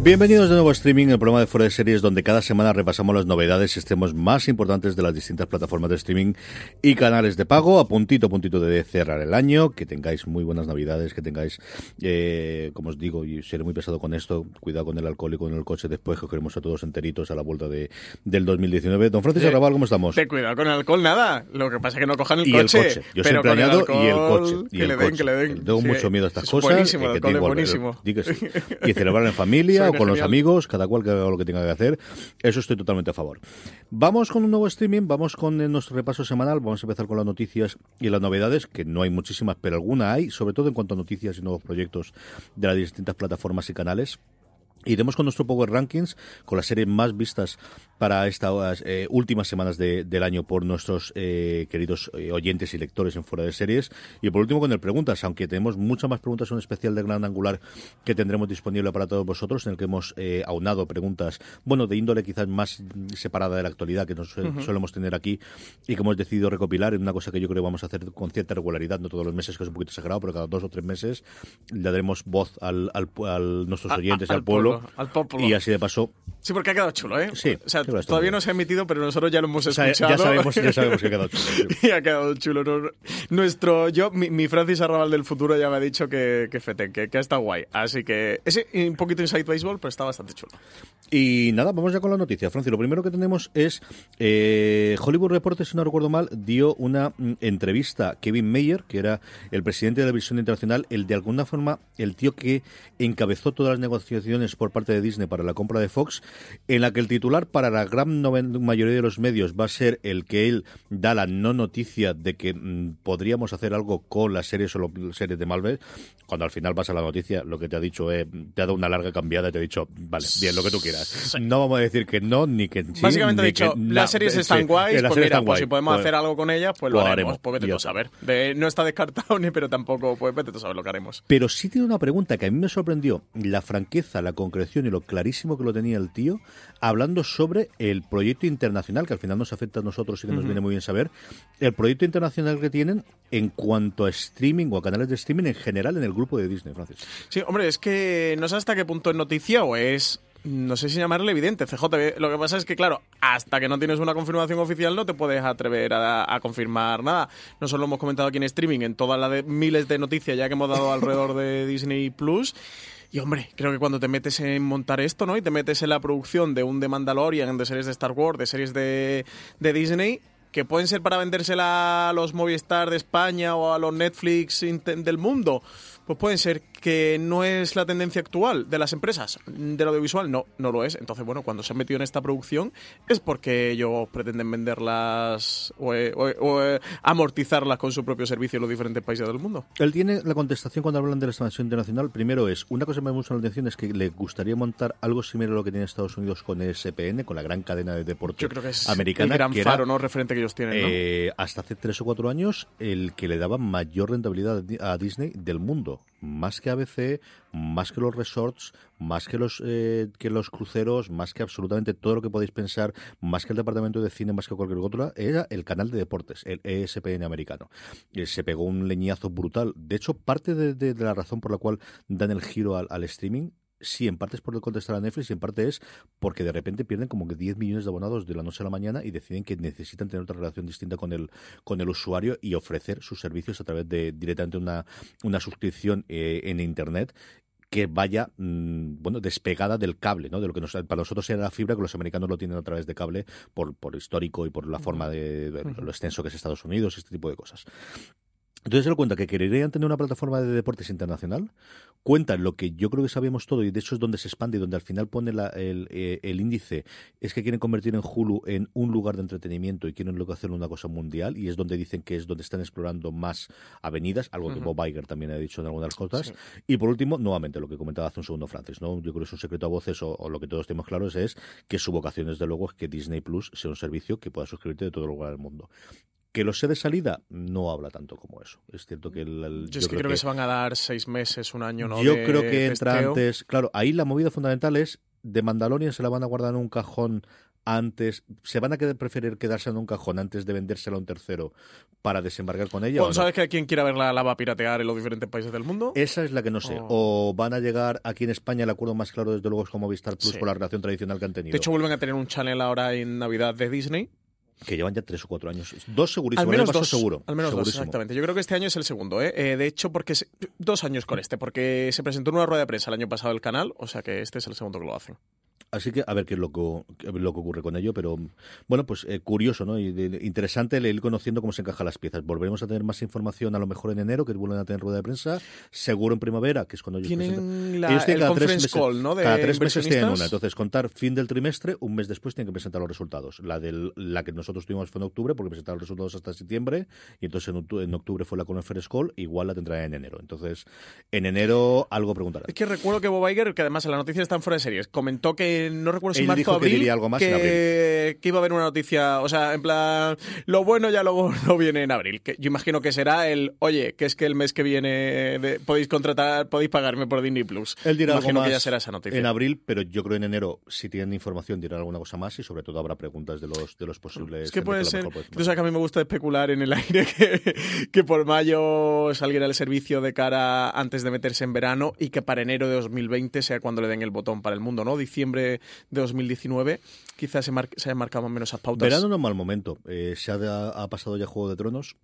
Bienvenidos de nuevo a Streaming, el programa de Fuera de Series, donde cada semana repasamos las novedades y extremos más importantes de las distintas plataformas de streaming y canales de pago, a puntito a puntito de cerrar el año. Que tengáis muy buenas navidades, que tengáis, eh, como os digo, y seré muy pesado con esto, cuidado con el alcohol y con el coche después, que queremos a todos enteritos a la vuelta de, del 2019. Don Francisco Arrabal, ¿cómo estamos? Te cuidado con el alcohol, nada. Lo que pasa es que no cojan el y coche. El coche. Yo pero siempre añado y el coche. Y que el le coche. den, que le den. Tengo Sí. mucho miedo a estas Es cosas. Buenísimo, eh, el alcohol es buenísimo. que. Y celebrar en familia o con los amigos, cada cual que haga lo que tenga que hacer. Eso estoy totalmente a favor. Vamos con un nuevo streaming, vamos con eh, nuestro repaso semanal, vamos a empezar con las noticias y las novedades, que no hay muchísimas, pero alguna hay, sobre todo en cuanto a noticias y nuevos proyectos de las distintas plataformas y canales. Iremos con nuestro Power Rankings, con las series más vistas para estas eh, últimas semanas de- del año por nuestros eh, queridos eh, oyentes y lectores en fuera de series. Y por último con el Preguntas, aunque tenemos muchas más preguntas, un especial de Gran Angular que tendremos disponible para todos vosotros, en el que hemos eh, aunado preguntas, bueno, de índole quizás más separada de la actualidad que nos suel- solemos tener aquí y que hemos decidido recopilar en una cosa que yo creo que vamos a hacer con cierta regularidad, no todos los meses, que es un poquito exagerado, pero cada dos o tres meses le daremos voz al, al, al nuestros A- oyentes y a- al al pueblo. pueblo. Y así de paso, Sí, porque ha quedado chulo, ¿eh? Sí, O sea, todavía no se ha emitido, pero nosotros ya lo hemos o sea, escuchado. ya sabemos, ya sabemos que ha quedado chulo. y ha quedado chulo. ¿no? Nuestro, yo, mi, mi Francis Arrabal del futuro ya me ha dicho que, que fete, que, que está guay. Así que ese un poquito inside baseball, pero está bastante chulo. Y nada, vamos ya con la noticia. Francis, lo primero que tenemos es eh, Hollywood Reporter, si no recuerdo mal, dio una mm, entrevista a Kevin Mayer, que era el presidente de la visión internacional, el de alguna forma el tío que encabezó todas las negociaciones por parte de Disney para la compra de Fox, en la que el titular para la gran mayoría de los medios va a ser el que él da la no noticia de que mm, podríamos hacer algo con las series o las series de Marvel, cuando al final vas a la noticia, lo que te ha dicho, eh, te ha dado una larga cambiada y te ha dicho, vale, bien, lo que tú quieras. No vamos a decir que no, ni que sí, Básicamente ha dicho, que las series Sí, están guays, las pues series mira, están pues guay. si podemos Pues- hacer algo con ellas, pues lo, lo haremos. haremos, Pues está. saber. De- no está descartado ni, pero tampoco, pues vete tú a saber lo que haremos. Pero sí tiene una pregunta que a mí me sorprendió, la franqueza, la concreción y lo clarísimo que lo tenía el tío, hablando sobre el proyecto internacional, que al final nos afecta a nosotros y que nos viene muy bien saber, el proyecto internacional que tienen en cuanto a streaming o a canales de streaming en general en el grupo de Disney, Francis. Sí, hombre, es que no sé hasta qué punto es noticia o es. No sé si llamarle evidente, CJ. Lo que pasa es que, claro, hasta que no tienes una confirmación oficial no te puedes atrever a, a confirmar nada. Nosotros lo hemos comentado aquí en streaming, en todas las miles de noticias ya que hemos dado alrededor de Disney Plus. Y hombre, creo que cuando te metes en montar esto, ¿no? Y te metes en la producción de un The Mandalorian, de series de Star Wars, de series de, de Disney, que pueden ser para vendérsela a los Movistar de España o a los Netflix del mundo, pues pueden ser que no es la tendencia actual de las empresas del audiovisual, no, no lo es. Entonces, bueno, cuando se han metido en esta producción es porque ellos pretenden venderlas o, eh, o, eh, o, eh, amortizarlas con su propio servicio en los diferentes países del mundo. Él tiene la contestación cuando hablan de la expansión internacional. Primero es, una cosa que me gusta la atención es que le gustaría montar algo similar a lo que tiene Estados Unidos con ESPN, con la gran cadena de deporte Yo creo que es americana. el gran que era, faro, ¿no? Referente que ellos tienen, ¿no? hasta hace tres o cuatro años, el que le daba mayor rentabilidad a Disney del mundo. Más que ABC, más que los resorts, más que los, eh, que los cruceros, más que absolutamente todo lo que podéis pensar, más que el departamento de cine, más que cualquier otro, era el canal de deportes, el ESPN americano. Eh, se pegó un leñazo brutal. De hecho, parte de, la razón por la cual dan el giro al streaming Sí, en parte es por contestar a Netflix y en parte es porque de repente pierden como que 10 millones de abonados de la noche a la mañana y deciden que necesitan tener otra relación distinta con el, con el usuario y ofrecer sus servicios a través de directamente una, una suscripción eh, en Internet que vaya, mm, bueno, despegada del cable, ¿no? De lo que nos, para nosotros era la fibra, que los americanos lo tienen a través de cable por, por histórico y por la forma de, de lo extenso que es Estados Unidos, este tipo de cosas. Entonces se lo cuenta que querían tener una plataforma de deportes internacional. Cuentan lo que yo creo que sabíamos todo y de hecho es donde se expande y donde al final pone la- el, eh, el índice. Es que quieren convertir en Hulu en un lugar de entretenimiento y quieren luego hacer una cosa mundial y es donde dicen que es donde están explorando más avenidas, algo que Ujú. Bob Iger también ha dicho en algunas cosas. Sí. Y por último, nuevamente, lo que comentaba hace un segundo Francis, ¿no? Yo creo que es un secreto a voces o, o lo que todos tenemos claros es que su vocación, desde luego, es que Disney Plus sea un servicio que pueda suscribirte de todo lugar del mundo. Que lo sé de salida, no habla tanto como eso. Es cierto que el, el- Yo es que creo que, se van a dar seis meses, un año, ¿no? yo de creo que entra testeo. antes. Claro, ahí la movida fundamental es de Mandalorian se la van a guardar en un cajón antes. ¿Se van a preferir quedarse en un cajón antes de vendérsela a un tercero para desembarcar con ella? o Bueno, no? ¿Sabes que quien quiera verla la va a piratear en los diferentes países del mundo? Esa es la que no sé. Oh. O van a llegar aquí en España, el acuerdo más claro desde luego es con Movistar Plus Sí. por la relación tradicional que han tenido. De hecho, vuelven a tener un channel ahora en Navidad de Disney. Que llevan ya tres o cuatro años. Dos segurísimo. Al menos dos. seguro. Al menos dos, exactamente. Yo creo que este año es el segundo, ¿eh? Eh, de hecho, porque se- dos años con este, porque se presentó en una rueda de prensa el año pasado el canal, o sea que este es el segundo que lo hacen. Así que a ver qué es lo que, lo que ocurre con ello, pero bueno, pues eh, curioso, ¿no? Y de- interesante el ir conociendo cómo se encajan las piezas. Volveremos a tener más información a lo mejor en enero, que vuelven a tener rueda de prensa, seguro en primavera, que es cuando ellos presentan. Tienen la, Ellos tienen el cada tres meses- call, ¿no? De cada tres meses tienen una. Entonces, contar fin del trimestre, un mes después tienen que presentar los resultados. La del, la que nosotros tuvimos fue en octubre, porque presentaron los resultados hasta septiembre, y entonces en octubre, fue la conference call, igual la tendrá en enero. Entonces, en enero algo preguntarán. Es que recuerdo que Bob Iger, que además en la noticia está en fuera de series, comentó que no recuerdo si Él marzo que abril, diría algo más que, en abril. que iba a haber una noticia, o sea, en plan, lo bueno ya luego no viene en abril. Que yo imagino que será el, oye, que es que el mes que viene de- podéis contratar, podéis pagarme por Disney Plus. Él dirá imagino algo más que ya será esa noticia. en abril, pero yo creo en enero, si tienen información, dirán alguna cosa más y sobre todo habrá preguntas de los de los posibles. Es que puede a lo ser. Tú sabes que a mí me gusta especular en el aire que, que por mayo saliera el servicio de cara antes de meterse en verano y que para enero de 2020 sea cuando le den el botón para el mundo, ¿no? Diciembre de 2019 quizás se, mar- se hayan marcado más o menos esas pautas. Verano no es mal momento. Eh, se ha, ha pasado ya Juego de Tronos.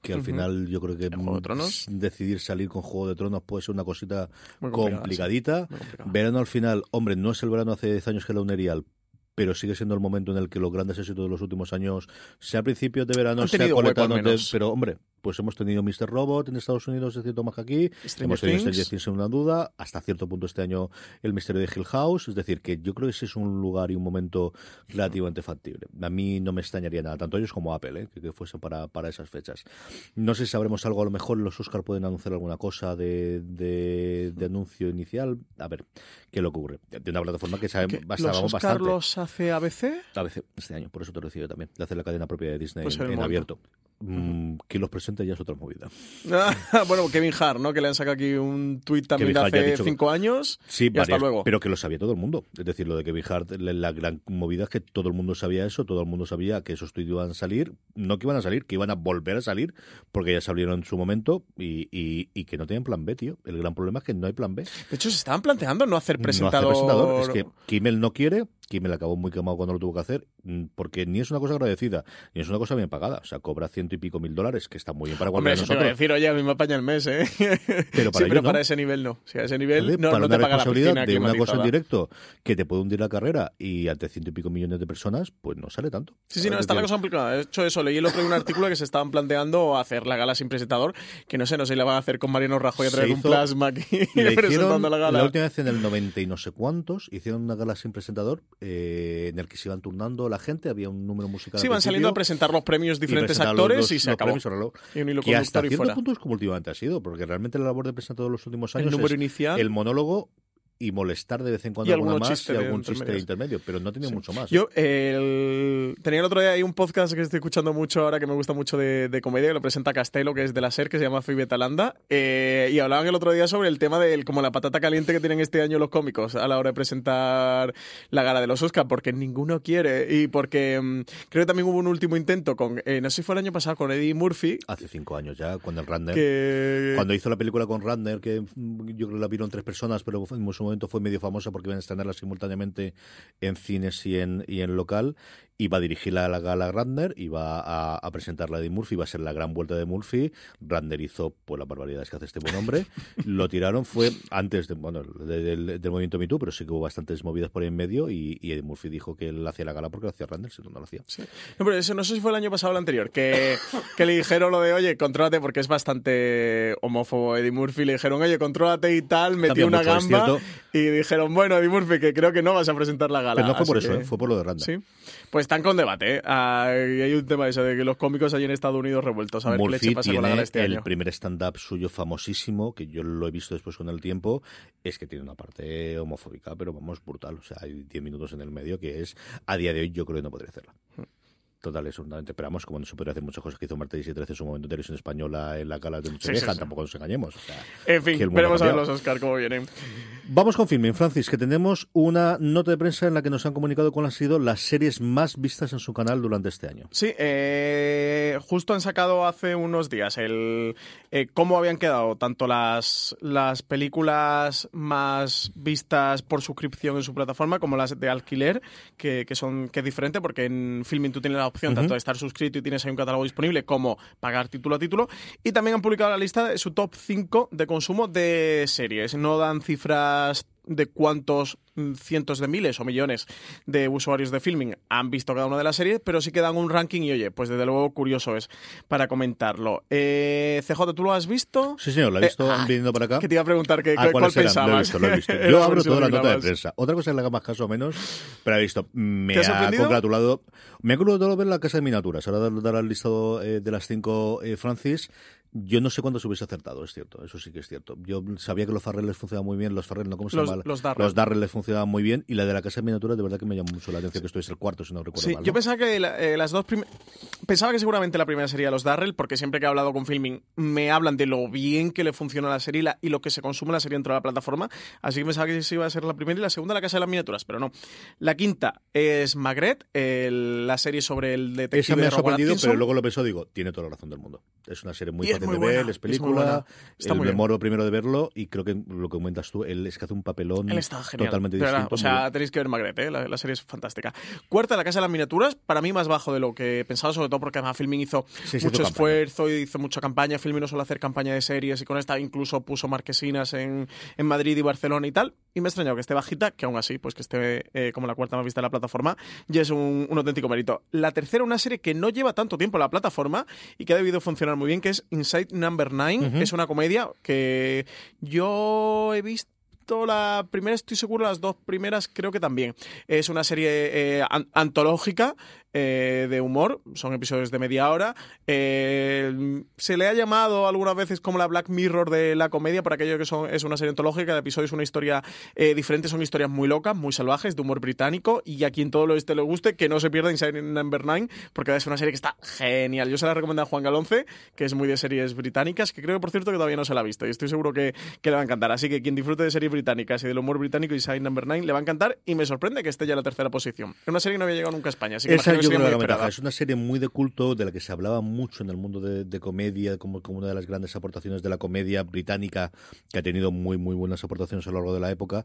Que al final yo creo que ¿El Juego de decidir salir con Juego de Tronos puede ser una cosita complicadita. sí. Verano al final, hombre, no es el verano hace 10 años que era un erial, pero sigue siendo el momento en el que los grandes éxitos de los últimos años, sea a principios de verano, sea menos. pero hombre, pues hemos tenido Mr. Robot en Estados Unidos, es cierto, más que aquí, hemos tenido. Stranger Things sin una duda, hasta cierto punto este año el misterio de Hill House, es decir, que yo creo que ese es un lugar y un momento relativamente factible. A mí no me extrañaría nada, tanto ellos como Apple, ¿eh? que, que fuese para, para esas fechas. No sé si sabremos algo, a lo mejor los Oscar pueden anunciar alguna cosa de, de, de anuncio inicial, a ver qué le ocurre. De una plataforma que sabe, ¿Que ¿Los Oscar bastante. los hace ABC? A veces este año, por eso te lo decía yo también, de hacer la cadena propia de Disney Pues en, abierto. Mm, que los presente ya es otra movida. bueno, Kevin Hart, ¿no? Que le han sacado aquí un tuit también de hace dicho cinco años. Sí, y hasta varias, luego. pero que lo sabía todo el mundo. Es decir, lo de Kevin Hart, la, la gran movida es que todo el mundo sabía eso, todo el mundo sabía que esos tweets iban a salir, no que iban a salir, que iban a volver a salir, porque ya salieron en su momento y, y- y que no tenían plan B, tío. El gran problema es que no hay plan B. De hecho, se estaban planteando no hacer No presentador. hace presentador. Es que Kimmel no quiere, Kimmel acabó muy quemado cuando lo tuvo que hacer, mm, porque ni es una cosa agradecida, ni es una cosa bien pagada. O sea, cobra ciento y pico mil dólares, que está muy bien para Hombre, cualquiera de te iba a nosotros. decir, oye, a mí me apaña el mes, ¿eh? Pero para sí, ellos pero no. para ese nivel no. Si a ese nivel no, para no una te paga la responsabilidad piscina de una cosa en directo que te puede hundir la carrera y ante ciento y pico millones de personas, pues no sale tanto. Sí, sí, no, Es está la cosa complicada. De hecho, eso, leí el otro día un artículo que se estaban planteando hacer la gala sin presentador, que no sé, no sé si la van a hacer con Mariano Rajoy a de un plasma aquí Le hicieron presentando la gala. la última vez en el 90 y no sé cuántos, hicieron una gala sin presentador eh, en el que se iban turnando la gente, había un número musical. Sí, van saliendo a presentar los premios diferentes actores los- y se acabó. reloj. Y un hilo Que hasta y cierto fuera. punto es como últimamente ha sido, porque realmente la labor de presentador de los últimos años El número es inicial. el monólogo y molestar de vez en cuando Y alguna más y algún chiste intermedio, pero no tenía Sí. mucho más. Yo el- tenía el otro día ahí un podcast que estoy escuchando mucho ahora que me gusta mucho de, de comedia, que lo presenta Castelo, que es de la SER, que se llama Phoebe Talanda, eh, y hablaban el otro día sobre el tema de como la patata caliente que tienen este año los cómicos a la hora de presentar la gala de los Oscars, porque ninguno quiere y porque mm, creo que también hubo un último intento con, eh, no sé si fue el año pasado, con Eddie Murphy, Hace cinco años ya, cuando el Radner que... Cuando hizo la película con Radner, que mm, yo creo que la vieron tres personas, pero en su momento fue medio famosa porque iban a estrenarla simultáneamente en cines y en, y en local iba a dirigirla a la gala Randner, iba a, a presentarla de Murphy, iba a ser la gran vuelta de Murphy. Randner hizo pues las barbaridades que hace este buen hombre. Lo tiraron, fue antes de, bueno, de- del, del movimiento Me Too, pero sí que hubo bastantes movidas por ahí en medio y, y Eddie Murphy dijo que él hacía la gala porque lo hacía Randner, si no, no lo hacía. No, pero eso no sé si fue el año pasado o el anterior, que, que le dijeron lo de, oye, contrólate, porque es bastante homófobo Eddie Murphy, le dijeron, oye, contrólate y tal, metió una mucho, gamba. Y dijeron, bueno, Eddie Murphy, que creo que no vas a presentar la gala. Pero no fue por eso, que- ¿eh? fue por lo de Randner. Sí. Pues están con debate, ¿eh? Ah, hay un tema eso de que los cómicos allí en Estados Unidos revueltos. A ver qué Murphy leche pasa con la gala este el año. primer stand-up suyo famosísimo, que yo lo he visto después con el tiempo, es que tiene una parte homofóbica, pero vamos, brutal. O sea, hay 10 minutos en el medio que es, a día de hoy, yo creo que no podría hacerla. Total, eso totalmente. Pero vamos, como no se podría hacer muchas cosas que hizo Martes y 13 en su momento en televisión española en la gala de Noche Sí, sí, Vieja, sí. tampoco nos engañemos. O sea, En fin, veremos a ver los Oscar cómo vienen. Vamos con filming, Francis, que tenemos una nota de prensa en la que nos han comunicado cuáles han sido las series más vistas en su canal durante este año. Sí, eh, justo han sacado hace unos días el eh, cómo habían quedado tanto las, las películas más vistas por suscripción en su plataforma como las de alquiler, que, que son que es diferente porque en Filming tú tienes la opción tanto de estar suscrito y tienes ahí un catálogo disponible como pagar título a título. Y también han publicado la lista de su top 5 de consumo de series. No dan cifras de cuántos mm, cientos de miles o millones de usuarios de filming han visto cada una de las series, pero sí que dan un ranking y oye, pues desde luego curioso es para comentarlo. Eh, CJ, ¿tú lo has visto? Sí, señor, la he Eh, visto ah, viniendo para acá. Que te iba a preguntar que, Ah, cuál pensabas. Lo he visto, lo he visto. Yo abro toda la lo nota de prensa. Otra cosa que le haga más caso o menos, pero he visto, me ¿Te ha congratulado. Me ha congratulado ver la casa de miniaturas. Ahora dar, dar el listado eh, de las cinco, eh, Francis. Yo no sé cuándo se hubiese acertado, es cierto, eso sí que es cierto. Yo sabía que los Farrell les funcionaban muy bien, los Farrell, ¿no? ¿Cómo se Los- llama? los Darrell. Los Darrell les funcionaban muy bien, y la de la casa de miniaturas, de verdad que me llamó mucho la atención, que esto es el cuarto, si no recuerdo Sí, mal. yo ¿no? pensaba que la- eh, las dos pensaba que seguramente la primera sería los Darrell, porque siempre que he hablado con Filming me hablan de lo bien que le funciona la serie y, la- y lo que se consume la serie dentro de la plataforma, así que pensaba que esa iba a ser la primera y la segunda la casa de las miniaturas, pero no. La quinta es Magret, el- la serie sobre el detective Esa me ha sorprendido, pero luego lo pensó, digo, tiene toda la razón del mundo. Es una serie muy Es fácil muy de buena, ver, es es película, buena. Está el demoro primero de verlo, y creo que lo que comentas tú, él es que hace un papelón Él está genial. totalmente de verdad. distinto. O sea, bien. tenéis que ver Magret, ¿eh? la, la serie es fantástica. Cuarta, La Casa de las Miniaturas, para mí más bajo de lo que pensaba, sobre todo porque además Filming hizo Sí, mucho hizo esfuerzo y hizo mucha campaña. Filming no suele hacer campaña de series y con esta incluso puso marquesinas en, en Madrid y Barcelona y tal. Y me ha extrañado que esté bajita, que aún así, pues que esté eh, como la cuarta más vista de la plataforma, ya es un, un auténtico mérito. La tercera, una serie que no lleva tanto tiempo en la plataforma y que ha debido funcionar muy bien, que es Inside Number 9. Es una comedia que yo he visto la primera, estoy seguro, las dos primeras creo que también. Es una serie eh, an- antológica eh, de humor, son episodios de media hora. Eh, se le ha llamado algunas veces como la Black Mirror de la comedia, por aquello que son, es una serie antológica, cada episodio es una historia eh, diferente, son historias muy locas, muy salvajes, de humor británico, y a quien todo lo este le guste, que no se pierda Inside Number 9, porque es una serie que está genial. Yo se la recomiendo a Juan Galonce, que es muy de series británicas, que creo, por cierto, que todavía no se la ha visto, y estoy seguro que, le va a encantar. Así que quien disfrute de series británicas y del humor británico, Inside Number 9, le va a encantar, y me sorprende que esté ya en la tercera posición. Es una serie que no había llegado nunca a España, así que yo creo que muy la ventaja. Es una serie muy de culto, de la que se hablaba mucho en el mundo de, de comedia, como, como una de las grandes aportaciones de la comedia británica, que ha tenido muy, muy buenas aportaciones a lo largo de la época.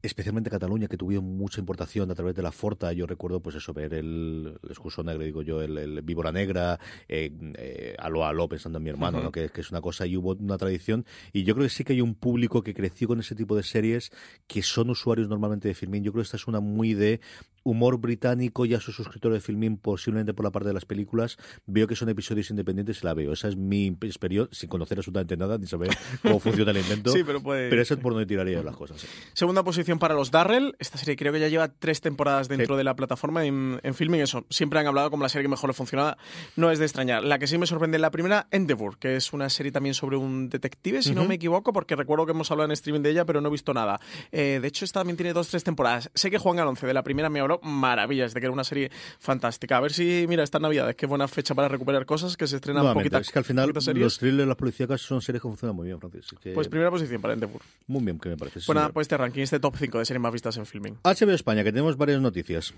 Especialmente Cataluña, que tuvieron mucha importación a través de la Forta. Yo recuerdo, pues eso, ver el, el Excurso Negro, digo yo, el, el Víbora Negra, eh, eh, Aló Aló, pensando en mi hermano, ¿no? que, que es una cosa y hubo una tradición. Y yo creo que sí que hay un público que creció con ese tipo de series que son usuarios normalmente de Filmin. Yo creo que esta es una muy de humor británico, ya soy suscriptor de Filmin posiblemente por la parte de las películas, veo que son episodios independientes y la veo. Esa es mi experiencia, sin conocer absolutamente nada, ni saber cómo funciona el invento. Sí, pero puede- Pero esa es por donde tiraría las cosas. sí. Segunda posición para los Darrell. Esta serie creo que ya lleva tres temporadas dentro Sí. de la plataforma en, en filming. Eso, siempre han hablado como la serie que mejor le funcionaba. No es de extrañar. La que sí me sorprende la primera, Endeavour, que es una serie también sobre un detective, si no me equivoco, porque recuerdo que hemos hablado en streaming de ella, pero no he visto nada. Eh, de hecho, esta también tiene dos, tres temporadas. Sé que Juan Galonce de la primera me habló maravillas de que era una serie fantástica. A ver si, mira, estas navidades, qué buena fecha para recuperar cosas que se estrenan Nuevamente, poquitas es que al final los thrillers, las policíacas son series que funcionan muy bien, Francis. Que Pues primera posición para Endeavour. Muy bien, que me parece. Pues señor. pues este ranking, este top 5 de series más vistas en filming. HBO España, que tenemos varias noticias.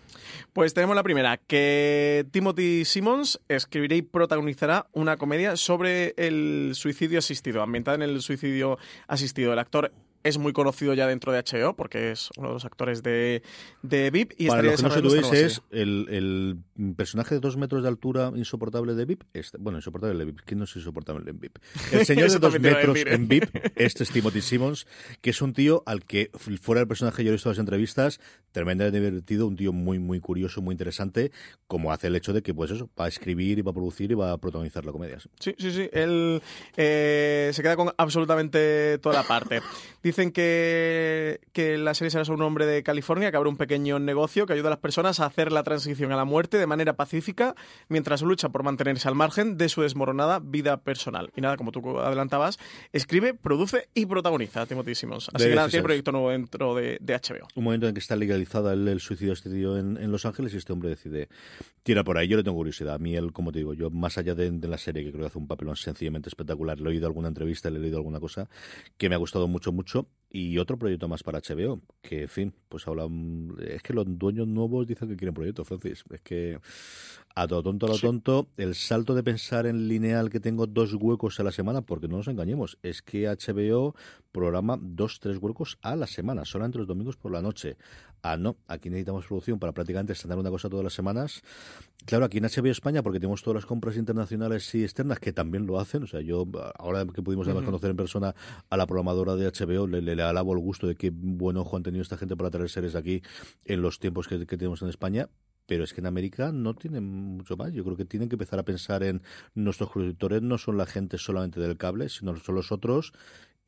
Pues tenemos la primera, que Timothy Simmons escribirá y protagonizará una comedia sobre el suicidio asistido, ambientada en el suicidio asistido. El actor es muy conocido ya dentro de HBO porque es uno de los actores de, de VIP. Y Para los que no nueva es el, el personaje de dos metros de altura insoportable de VIP. Este- bueno, insoportable de VIP. ¿Quién no es insoportable en VIP? El señor de dos metros en VIP, este es Timothy Simmons, que es un tío al que, fuera del personaje, yo he visto las entrevistas, tremendamente divertido, un tío muy, muy curioso, muy interesante, como hace el hecho de que, pues eso, va a escribir y va a producir y va a protagonizar la comedia. Sí, sí, sí. Él eh, se queda con absolutamente toda la parte. Dicen que, que la serie será sobre un hombre de California que abre un pequeño negocio que ayuda a las personas a hacer la transición a la muerte de manera pacífica mientras lucha por mantenerse al margen de su desmoronada vida personal. Y nada, como tú adelantabas, escribe, produce y protagoniza Timothy Simmons. Así Debe que nada, tiene proyecto nuevo dentro de, de HBO. un momento en que está legalizada el, el suicidio de este tío en, en Los Ángeles y este hombre decide tirar por ahí. Yo le tengo curiosidad. A mí, él, como te digo, yo más allá de, de la serie, que creo que hace un papelón sencillamente espectacular, le he oído alguna entrevista, le he leído alguna cosa que me ha gustado mucho, mucho. Y otro proyecto más para HBO, que, en fin, pues hablan... Es que los dueños nuevos dicen que quieren proyectos, Francis. Es que a todo tonto, a lo Sí. tonto, el salto de pensar en lineal que tengo dos huecos a la semana, porque no nos engañemos, es que HBO programa dos, tres huecos a la semana, solamente los domingos por la noche. Ah, no, aquí necesitamos producción para prácticamente estrenar una cosa todas las semanas. Claro, aquí en HBO España, porque tenemos todas las compras internacionales y externas que también lo hacen. O sea, yo, ahora que pudimos además conocer en persona a la programadora de HBO, le, le, le alabo el gusto de qué buen ojo han tenido esta gente para traer series aquí en los tiempos que, que tenemos en España. Pero es que en América no tienen mucho más. Yo creo que tienen que empezar a pensar en nuestros productores no son la gente solamente del cable, sino son los otros.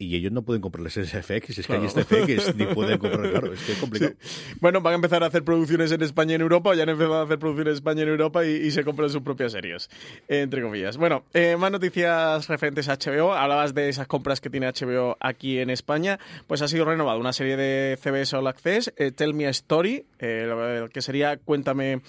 Y ellos no pueden comprarles ese FX, es que hay Claro. este FX, ni pueden comprar, claro, es que es complicado. Bueno, van a empezar a hacer producciones en España y en Europa, o ya han empezado a hacer producciones en España y en Europa y, y se compran sus propias series, entre comillas. Bueno, eh, más noticias referentes a HBO. Hablabas de esas compras que tiene HBO aquí en España. Pues ha sido renovada una serie de CBS All Access, eh, Tell Me a Story, eh, que sería Cuéntame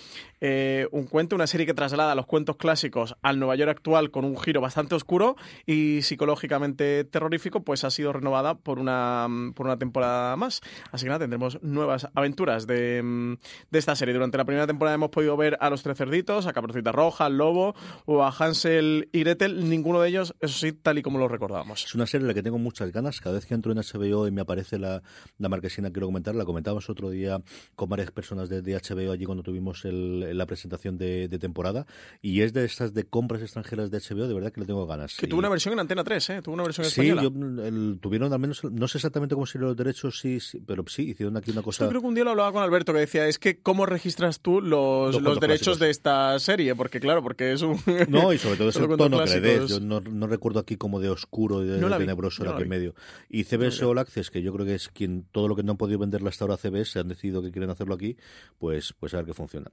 un cuento, una serie que traslada los cuentos clásicos al Nueva York actual con un giro bastante oscuro y psicológicamente terrorífico, pues ha sido renovada por una, por una temporada más. Así que nada, tendremos nuevas aventuras de, mm, de esta serie. Durante la primera temporada hemos podido ver a los tres cerditos, a Caperucita Roja, al Lobo o a Hansel y Gretel. Ninguno de ellos, eso sí, tal y como lo recordábamos. Es una serie en la que tengo muchas ganas. Cada vez que entro en HBO y me aparece la, la marquesina, quiero comentar. La comentábamos otro día con varias personas de, de HBO allí cuando tuvimos el- la presentación de, de temporada. Y es de estas de compras extranjeras de HBO, de verdad que le tengo ganas. Que Y- tuvo una versión en Antena 3, ¿eh? Tuvo una versión Sí, española. yo, el- tuvieron al menos, no sé exactamente cómo serían los derechos, sí, sí, pero sí, hicieron aquí una cosa. Yo creo que un día lo hablaba con Alberto que decía, es que cómo registras tú los, Los derechos clásicos. de esta serie, porque claro, porque es un... No, y sobre todo es el tono que le des. Yo no, no recuerdo aquí como de oscuro y de, No de tenebroso era no que medio. Y CBS All Access, que yo creo que es quien todo lo que no han podido venderle hasta ahora a CBS, han decidido que quieren hacerlo aquí, pues, pues a ver qué funciona.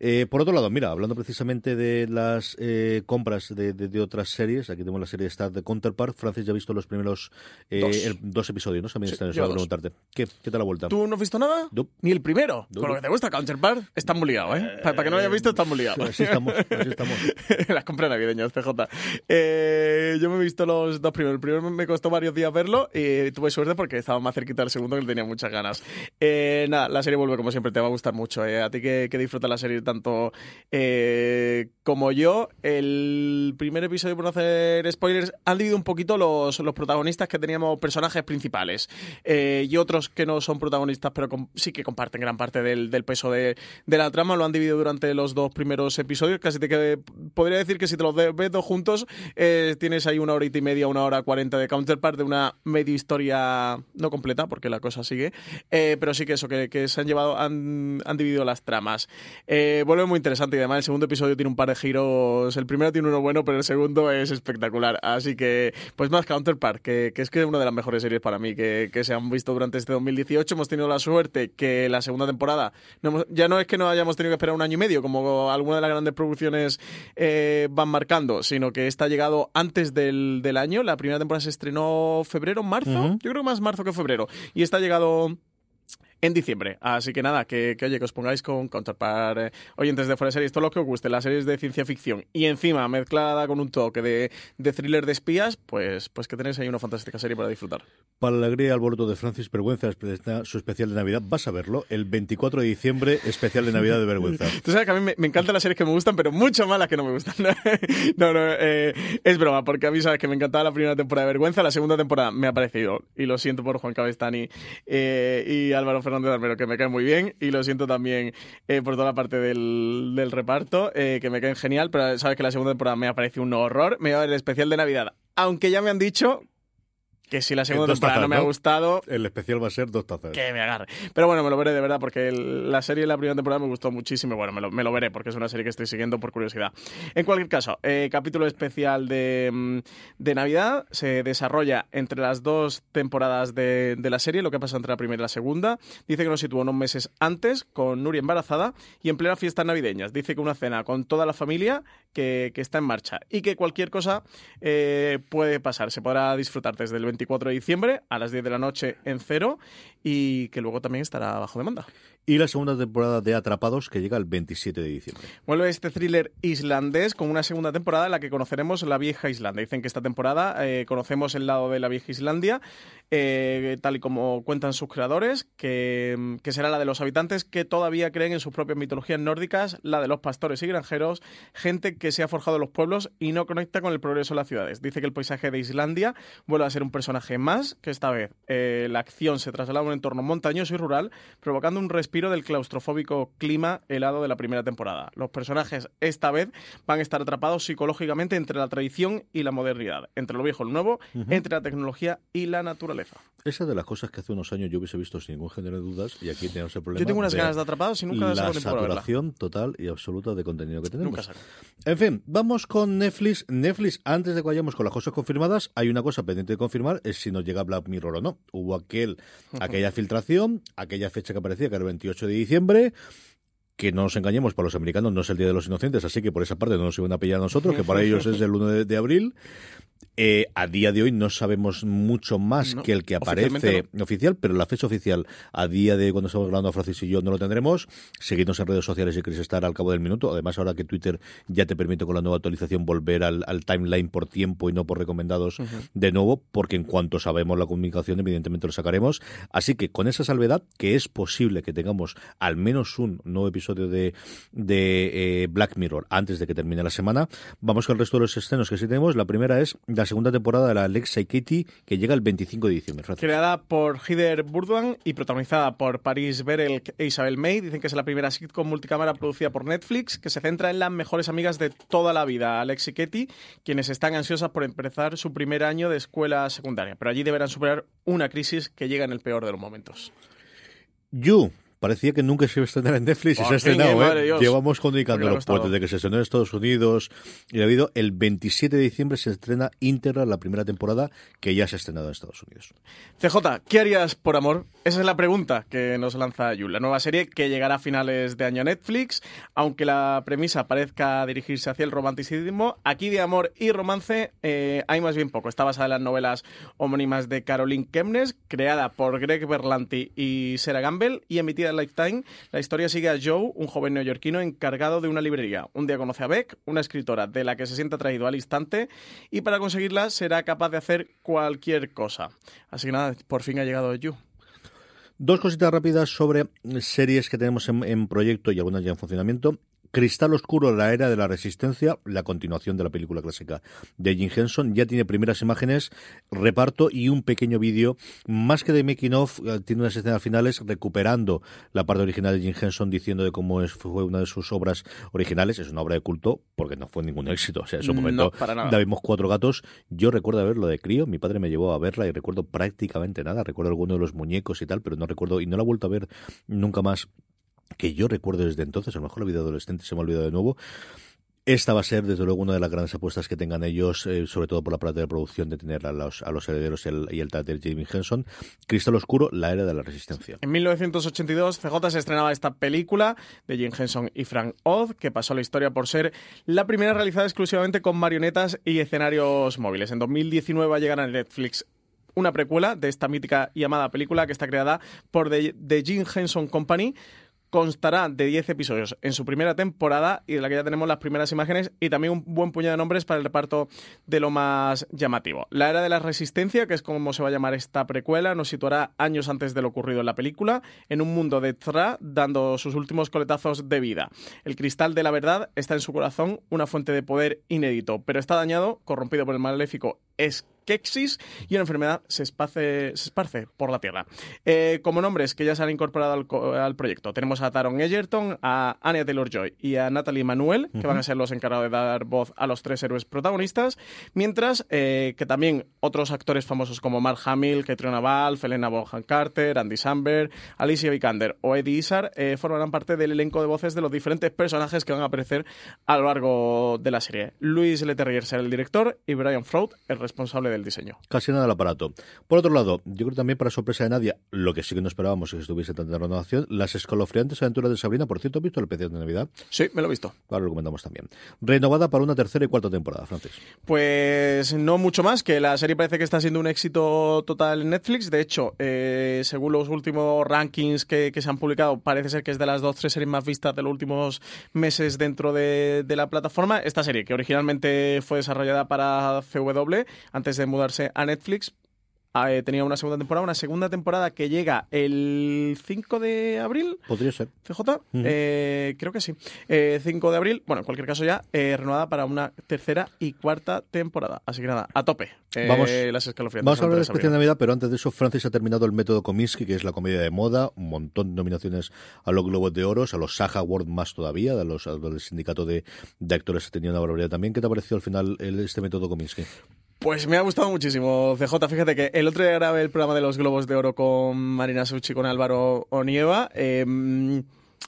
Eh, por otro lado, mira, hablando precisamente de las eh, compras de, de- de otras series, aquí tenemos la serie Star de Counterpart. Francis ya ha visto los primeros eh, Dos. el- dos episodios, ¿no? También Sí, está en yo eso, dos. preguntarte. ¿Qué, ¿Qué tal la vuelta? ¿Tú no has visto nada? No. Ni el primero. No, Con lo que te gusta Counterpart, estás muy liado, ¿eh? Para, para que no lo hayas visto, estás muy liado. Así estamos, así estamos. Las compras navideñas, PJ. Eh, yo me he visto los dos primeros. El primero me costó varios días verlo y tuve suerte porque estaba más cerquita del segundo que le tenía muchas ganas. Eh, nada, la serie vuelve como siempre, te va a gustar mucho. eh. A ti que, que disfrutas la serie tanto eh, como yo. El primer episodio, por no hacer spoilers, han dividido un poquito los, los protagonistas que teníamos personajes principales eh, y otros que no son protagonistas, pero sí que comparten gran parte del, peso de, la trama. Lo han dividido durante los dos primeros episodios. Casi te que, podría decir que si te los ves dos juntos, eh, tienes ahí una horita y media, una hora cuarenta de counterpart de una media historia no completa, porque la cosa sigue. Eh, pero sí que eso, que, se han llevado, han, dividido las tramas. Vuelve muy interesante y además el segundo episodio tiene un par de giros. El primero tiene uno bueno, pero el segundo es espectacular. Así que, pues más Counterpart, que, que es que es una de las mejores series para mí que, que se han visto durante este 2018. Hemos tenido la suerte que la segunda temporada no hemos- ya no es que no hayamos tenido que esperar un año y medio, como alguna de las grandes producciones eh, van marcando, sino que esta ha llegado antes del, del año. La primera temporada se estrenó febrero, marzo. Yo creo que más marzo que febrero. Y esta ha llegado en diciembre. Así que nada, que, oye, que os pongáis con Counterpart, eh, oyentes de Fuera de Series, todo lo que os guste, las series de ciencia ficción y encima mezclada con un toque de, de thriller de espías, pues, pues que tenéis ahí una fantástica serie para disfrutar. Para la alegría alboroto de Francis Vergüenza, su especial de Navidad, vas a verlo el 24 de diciembre, especial de Navidad de Vergüenza. Tú sabes que a mí me, encantan las series que me gustan, pero mucho más las que no me gustan. no, no, eh, es broma, porque a mí sabes que me encantaba la primera temporada de Vergüenza, la segunda temporada me ha parecido, y lo siento por Juan Cabestani eh, y Álvaro Fernández Almero, que me caen muy bien, y lo siento también eh, por toda la parte del, reparto, que me caen genial, pero sabes que la segunda temporada me ha parecido un horror. Me va a el especial de Navidad aunque ya me han dicho que si la segunda temporada no me ha gustado... El especial va a ser dos tazas. Que me agarre. Pero bueno, me lo veré de verdad porque la serie de la primera temporada me gustó muchísimo. Bueno, me lo, me lo, veré porque es una serie que estoy siguiendo por curiosidad. En cualquier caso, eh, capítulo especial de, mm, de, Navidad se desarrolla entre las dos temporadas de, de, la serie, lo que pasa entre la primera y la segunda. Dice que nos sitúa unos meses antes con Nuria embarazada y en plena fiestas navideñas. Dice que una cena con toda la familia que, que está en marcha y que cualquier cosa eh, puede pasar. Se podrá disfrutar desde el 24 de diciembre a las 10 de la noche en cero y que luego también estará bajo demanda. Y la segunda temporada de Atrapados que llega el 27 de diciembre. Vuelve este thriller islandés con una segunda temporada en la que conoceremos la vieja Islandia. Dicen que esta temporada eh, conocemos el lado de la vieja Islandia, eh, tal y como cuentan sus creadores, que, que, será la de los habitantes que todavía creen en sus propias mitologías nórdicas, la de los pastores y granjeros, gente que se ha forjado en los pueblos y no conecta con el progreso de las ciudades. Dice que el paisaje de Islandia vuelve a ser un personaje más, que esta vez eh, la acción se traslada a un entorno montañoso y rural, provocando un respiro del claustrofóbico clima helado de la primera temporada. Los personajes esta vez van a estar atrapados psicológicamente entre la tradición y la modernidad, entre lo viejo y lo nuevo, entre la tecnología y la naturaleza. Esa de las cosas que hace unos años yo hubiese visto sin ningún género de dudas y aquí tenemos el problema. Yo tengo unas ganas de atrapados y nunca la saturación total y absoluta de contenido que tenemos. En fin, vamos con Netflix. Netflix, antes de que vayamos con las cosas confirmadas, hay una cosa pendiente de confirmar, es si nos llega Black Mirror o no. Hubo aquel, aquella filtración, aquella fecha que aparecía, que era el 28 de diciembre, que no nos engañemos, para los americanos no es el Día de los Inocentes, así que por esa parte no nos iban a pillar a nosotros, que para ellos es el 1 de abril. Eh, a día de hoy no sabemos mucho más que el que aparece oficial, pero la fecha oficial a día de cuando estamos hablando Francis y yo no lo tendremos. Seguidnos en redes sociales si queréis estar al cabo del minuto. Además, ahora que Twitter ya te permite con la nueva actualización volver al, timeline por tiempo y no por recomendados de nuevo, porque en cuanto sabemos la comunicación, evidentemente lo sacaremos. Así que con esa salvedad, que es posible que tengamos al menos un nuevo episodio de, de eh, Black Mirror antes de que termine la semana, vamos con el resto de los escenos que sí tenemos. La primera es la segunda temporada de la Alexa y Katie, que llega el 25 de diciembre. Creada por Hider Burdwan y protagonizada por Paris Berel e Isabel May. Dicen que es la primera sitcom multicámara producida por Netflix, que se centra en las mejores amigas de toda la vida, Alex y Katie, quienes están ansiosas por empezar su primer año de escuela secundaria. Pero allí deberán superar una crisis que llega en el peor de los momentos. You, parecía que nunca se iba a estrenar en Netflix y se ha estrenado. ¿eh? Llevamos comunicándolo pues, desde que se estrenó en Estados Unidos y ha habido el 27 de diciembre se estrena íntegra la primera temporada que ya se ha estrenado en Estados Unidos. CJ, ¿qué harías por amor? Esa es la pregunta que nos lanza Yul. La nueva serie que llegará a finales de año a Netflix, aunque la premisa parezca dirigirse hacia el romanticismo, aquí de amor y romance eh, hay más bien poco. Está basada en las novelas homónimas de Caroline Kemnes, creada por Greg Berlanti y Sarah Gamble y emitida Lifetime, la historia sigue a Joe, un joven neoyorquino encargado de una librería. Un día conoce a Beck, una escritora de la que se siente atraído al instante, y para conseguirla será capaz de hacer cualquier cosa. Así que nada, por fin ha llegado You. Dos cositas rápidas sobre series que tenemos en, proyecto y algunas ya en funcionamiento. Cristal Oscuro, la era de la resistencia, la continuación de la película clásica de Jim Henson, ya tiene primeras imágenes, reparto y un pequeño vídeo, más que de making of, eh, tiene unas escenas finales recuperando la parte original de Jim Henson diciendo de cómo es, fue una de sus obras originales, es una obra de culto porque no fue ningún éxito, o sea, en su momento no, vimos cuatro gatos, yo recuerdo verlo de crío, mi padre me llevó a verla y recuerdo prácticamente nada, recuerdo alguno de los muñecos y tal, pero no recuerdo y no la he vuelto a ver nunca más que yo recuerdo desde entonces, a lo mejor la vida adolescente se me ha olvidado de nuevo. Esta va a ser, desde luego, una de las grandes apuestas que tengan ellos, eh, sobre todo por la parte de producción, de tener a los, a los herederos y el, y el de Jamie Henson. Cristal Oscuro, la era de la resistencia. En 1982, CJ se estrenaba esta película de Jim Henson y Frank Oz, que pasó la historia por ser la primera realizada exclusivamente con marionetas y escenarios móviles. En 2019 va a llegar a Netflix una precuela de esta mítica y amada película que está creada por The, The Jim Henson Company constará de 10 episodios en su primera temporada y de la que ya tenemos las primeras imágenes y también un buen puñado de nombres para el reparto de lo más llamativo. La Era de la Resistencia, que es como se va a llamar esta precuela, nos situará años antes de lo ocurrido en la película, en un mundo de Tra dando sus últimos coletazos de vida. El cristal de la verdad está en su corazón, una fuente de poder inédito, pero está dañado, corrompido por el maléfico es Kexis y una enfermedad se esparce, se esparce por la Tierra. Eh, como nombres que ya se han incorporado al, al, proyecto, tenemos a Taron Egerton, a Anya Taylor-Joy y a Natalie Manuel, que uh -huh. van a ser los encargados de dar voz a los tres héroes protagonistas, mientras eh, que también otros actores famosos como Mark Hamill, Katrina Val, Helena Bonham Carter, Andy Samberg, Alicia Vikander o Eddie Izzard eh, formarán parte del elenco de voces de los diferentes personajes que van a aparecer a lo largo de la serie. Luis Leterrier será el director y Brian Froud el responsable del diseño. Casi nada del aparato. Por otro lado, yo creo también para sorpresa de nadie, lo que sí que no esperábamos es que estuviese tanta renovación, las escalofriantes aventuras de Sabrina, por cierto, ¿has visto el especial de Navidad? Sí, me lo he visto. Ahora lo comentamos también. Renovada para una tercera y cuarta temporada, Francis. Pues no mucho más, que la serie parece que está siendo un éxito total en Netflix. De hecho, eh, según los últimos rankings que, que, se han publicado, parece ser que es de las dos, tres series más vistas de los últimos meses dentro de, de la plataforma. Esta serie, que originalmente fue desarrollada para CW, antes de mudarse a Netflix, eh, tenía una segunda temporada, una segunda temporada que llega el 5 de abril. Podría ser. CJ, uh -huh. eh, creo que sí. Eh, 5 de abril, bueno, en cualquier caso ya, eh, renovada para una tercera y cuarta temporada. Así que nada, a tope. Eh, vamos, las escalofriantes. Vamos a hablar de especial de Navidad, pero antes de eso, Francis ha terminado el método Kominsky, que es la comedia de moda, un montón de nominaciones a los Globos de Oro, a los Saga Award más todavía, a los, del sindicato de, de actores que tenía una barbaridad también. ¿Qué te ha parecido al final el, este método Kominsky? Pues me ha gustado muchísimo, CJ. Fíjate que el otro día grabé el programa de los Globos de Oro con Marina Suchi, con Álvaro Onieva. Eh,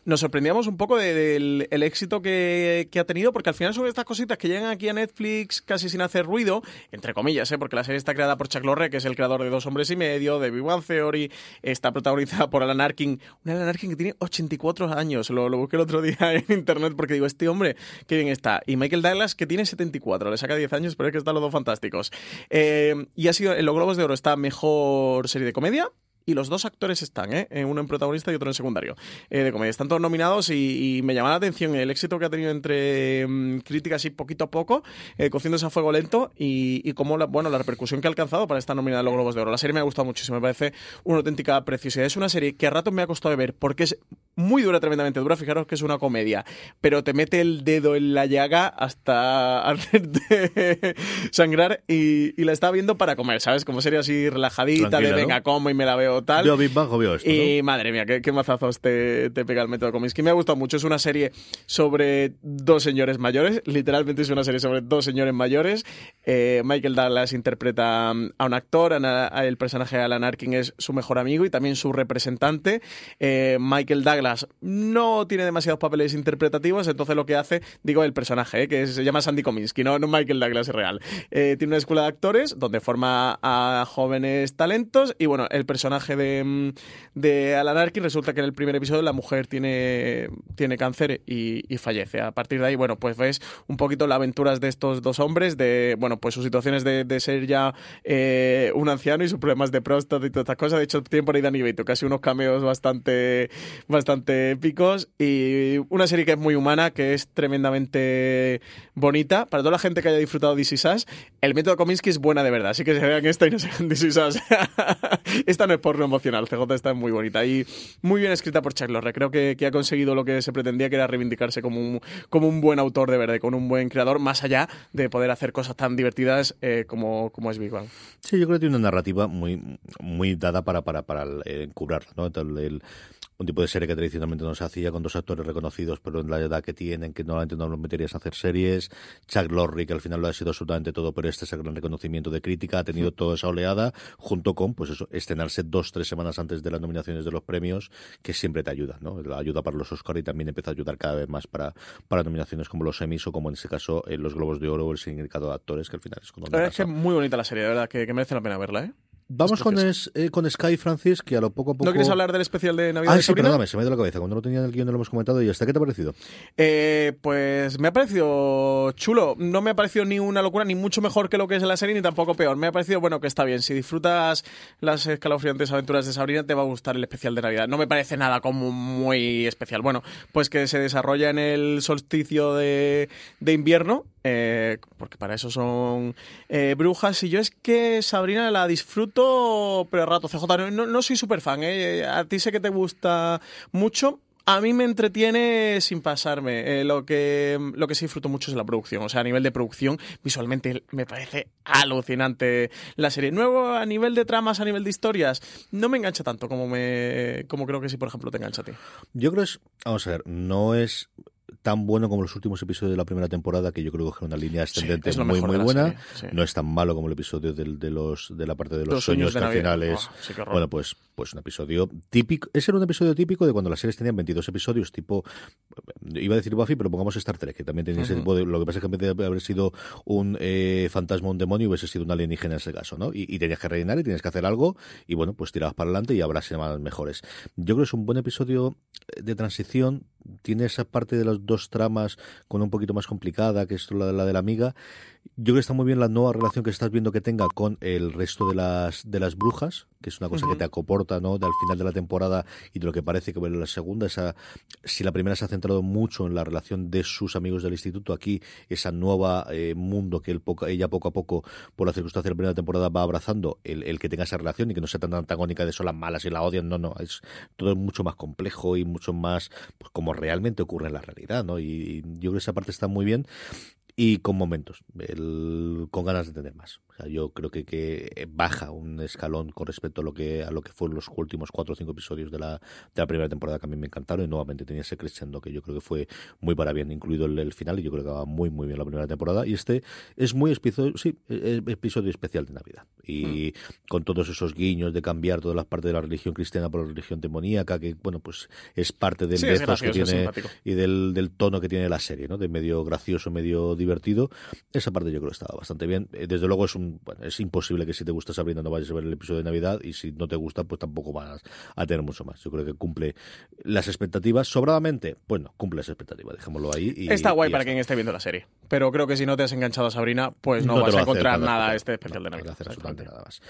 nos sorprendíamos un poco del de, éxito que, que, ha tenido, porque al final son estas cositas que llegan aquí a Netflix casi sin hacer ruido, entre comillas, ¿eh? porque la serie está creada por Chuck Lorre, que es el creador de Dos Hombres y Medio, de Big One Theory, está protagonizada por Alan Arkin, un Alan Arkin que tiene 84 años, lo, lo, busqué el otro día en internet porque digo, este hombre, qué bien está, y Michael Douglas, que tiene 74, le saca 10 años, pero es que están los dos fantásticos. Eh, y ha sido, en los Globos de Oro está mejor serie de comedia, y los dos actores están, ¿eh? uno en protagonista y otro en secundario eh, de comedia. Están todos nominados y, y, me llama la atención el éxito que ha tenido entre um, críticas y poquito a poco, eh, cociéndose a fuego lento y, y cómo la, bueno, la repercusión que ha alcanzado para estar nominada a los Globos de Oro. La serie me ha gustado muchísimo, me parece una auténtica preciosidad. Es una serie que a ratos me ha costado de ver porque es muy dura, tremendamente dura. Fijaros que es una comedia, pero te mete el dedo en la llaga hasta hacerte sangrar y, y, la estaba viendo para comer, ¿sabes? Como serie así relajadita, Tranquila, de venga, ¿no? como y me la veo tal. Big Bang veo esto, Y ¿no? madre mía, qué, qué mazazos te, te, pega el método Kominsky. Me ha gustado mucho. Es una serie sobre dos señores mayores. Literalmente es una serie sobre dos señores mayores. Eh, Michael Douglas interpreta a un actor. Ana, el personaje de Alan Arkin es su mejor amigo y también su representante. Eh, Michael Douglas no tiene demasiados papeles interpretativos, entonces lo que hace, digo, el personaje, eh, que se llama Sandy Kominsky, no, no Michael Douglas es real. Tiene una escuela de actores donde forma a jóvenes talentos y bueno, el personaje de, de Alan Arkin resulta que en el primer episodio la mujer tiene, tiene cáncer y, fallece. A partir de ahí, bueno, pues ves un poquito las aventuras de estos dos hombres, de, bueno, pues sus situaciones de, de ser ya eh, un anciano y sus problemas de próstata y todas estas cosas. De hecho, tiene por ahí Danny Beito, casi unos cameos bastante, bastante épicos y una serie que es muy humana, que es tremendamente bonita. Para toda la gente que haya disfrutado de Is Us, el método Kominsky es buena de verdad, así que se vean esta y no se vean This Is Us. esta no es emocional, CJ está muy bonita y muy bien escrita por Chuck. Creo que, ha conseguido lo que se pretendía, que era reivindicarse como un, como un buen autor de verdad, con un buen creador, más allá de poder hacer cosas tan divertidas eh, como, como es Big Bang. Sí, yo creo que tiene una narrativa muy, muy dada para, para, para eh, ¿no? El, el, un tipo de serie que tradicionalmente no se hacía con dos actores reconocidos, pero en la edad que tienen, que normalmente no los meterías a hacer series. Chuck Lorre, que al final lo ha sido absolutamente todo, pero este es el gran reconocimiento de crítica, ha tenido toda esa oleada, junto con, pues eso, estrenarse dos, tres semanas antes de las nominaciones de los premios, que siempre te ayuda, ¿no? La ayuda para los Oscar y también empieza a ayudar cada vez más para, para nominaciones como los Emmys o como en este caso en los Globos de Oro o el Sindicato de Actores, que al final es verdad es que es muy bonita la serie, de verdad, que, que merece la pena verla, ¿eh? Vamos con, es, eh, con Sky Francis, que a lo poco a poco. ¿No quieres hablar del especial de Navidad? Ah, de sí, Sabrina? perdóname, se me ha ido la cabeza. Cuando no tenía en el guion no lo hemos comentado y hasta qué te ha parecido. Eh, pues me ha parecido chulo. No me ha parecido ni una locura, ni mucho mejor que lo que es la serie, ni tampoco peor. Me ha parecido, bueno, que está bien. Si disfrutas las escalofriantes aventuras de Sabrina, te va a gustar el especial de Navidad. No me parece nada como muy especial. Bueno, pues que se desarrolla en el solsticio de, de invierno, eh, porque para eso son eh, brujas. Y yo es que Sabrina la disfruto, pero rato. CJ, no, no, soy súper fan. ¿eh? A ti sé que te gusta mucho. A mí me entretiene sin pasarme. Eh, lo, que, lo que sí disfruto mucho es la producción. O sea, a nivel de producción, visualmente me parece alucinante la serie. Nuevo, a nivel de tramas, a nivel de historias, no me engancha tanto como, me, como creo que sí, por ejemplo, te engancha a ti. Yo creo es. Vamos a ver, no es tan bueno como los últimos episodios de la primera temporada, que yo creo que es una línea ascendente muy, muy de buena. serie, sí. No es tan malo como el episodio del- de, los, de la parte de los, Los sueños, sueños de que al Navidad. final es. Oh, sí, qué horror. bueno, pues, pues un episodio típico. Ese era un episodio típico de cuando las series tenían 22 episodios, tipo. Iba a decir Buffy, pero pongamos Star Trek, que también tenía ese tipo de. Lo que pasa es que en vez de haber sido un eh, fantasma, un demonio, hubiese sido un alienígena en ese caso, ¿no? Y, y tenías que rellenar y tenías que hacer algo, y bueno, pues tirabas para adelante y habrá semanas mejores. Yo creo que es un buen episodio de transición. Tiene esa parte de las dos tramas con un poquito más complicada, que es la, la de la amiga. Yo creo que está muy bien la nueva relación que estás viendo que tenga con el resto de las de las brujas, que es una cosa que te acoporta, ¿no? De al final de la temporada y de lo que parece que va la segunda. Esa, si la primera se ha centrado mucho en la relación de sus amigos del instituto, aquí esa nueva eh, mundo que él poco- ella poco a poco, por la circunstancia de la primera temporada, va abrazando, el, el que tenga esa relación y que no sea tan antagónica de son las malas y la odian. No, no, es todo es mucho más complejo y mucho más pues, como realmente ocurre en la realidad, ¿no? Y, y yo creo que esa parte está muy bien y con momentos, el- con ganas de tener más. O sea, yo creo que, que baja un escalón con respecto a lo que a lo que fueron los últimos cuatro o cinco episodios de la, de la primera temporada que a mí me encantaron y nuevamente tenía ese crescendo que yo creo que fue muy para bien, incluido el, el final y yo creo que va muy muy bien la primera temporada y este es muy episodio, sí, es episodio especial de Navidad y con todos esos guiños de cambiar todas las partes de la religión cristiana por la religión demoníaca que bueno pues es parte del Sí, es que tiene y del, del tono que tiene la serie, ¿no? De medio gracioso, medio divertido. Esa parte yo creo que estaba bastante bien. Eh, Desde luego es un bueno, es imposible que si te gusta Sabrina no vayas a ver el episodio de Navidad y si no te gusta pues tampoco vas a tener mucho más. Yo creo que cumple las expectativas sobradamente. Bueno, cumple las expectativas, dejémoslo ahí. Y, Está guay y para quien esté viendo la serie. Pero creo que si no te has enganchado a Sabrina, pues no, vas a encontrar nada este especial no, de no a Navidad. hacer absolutamente nada más.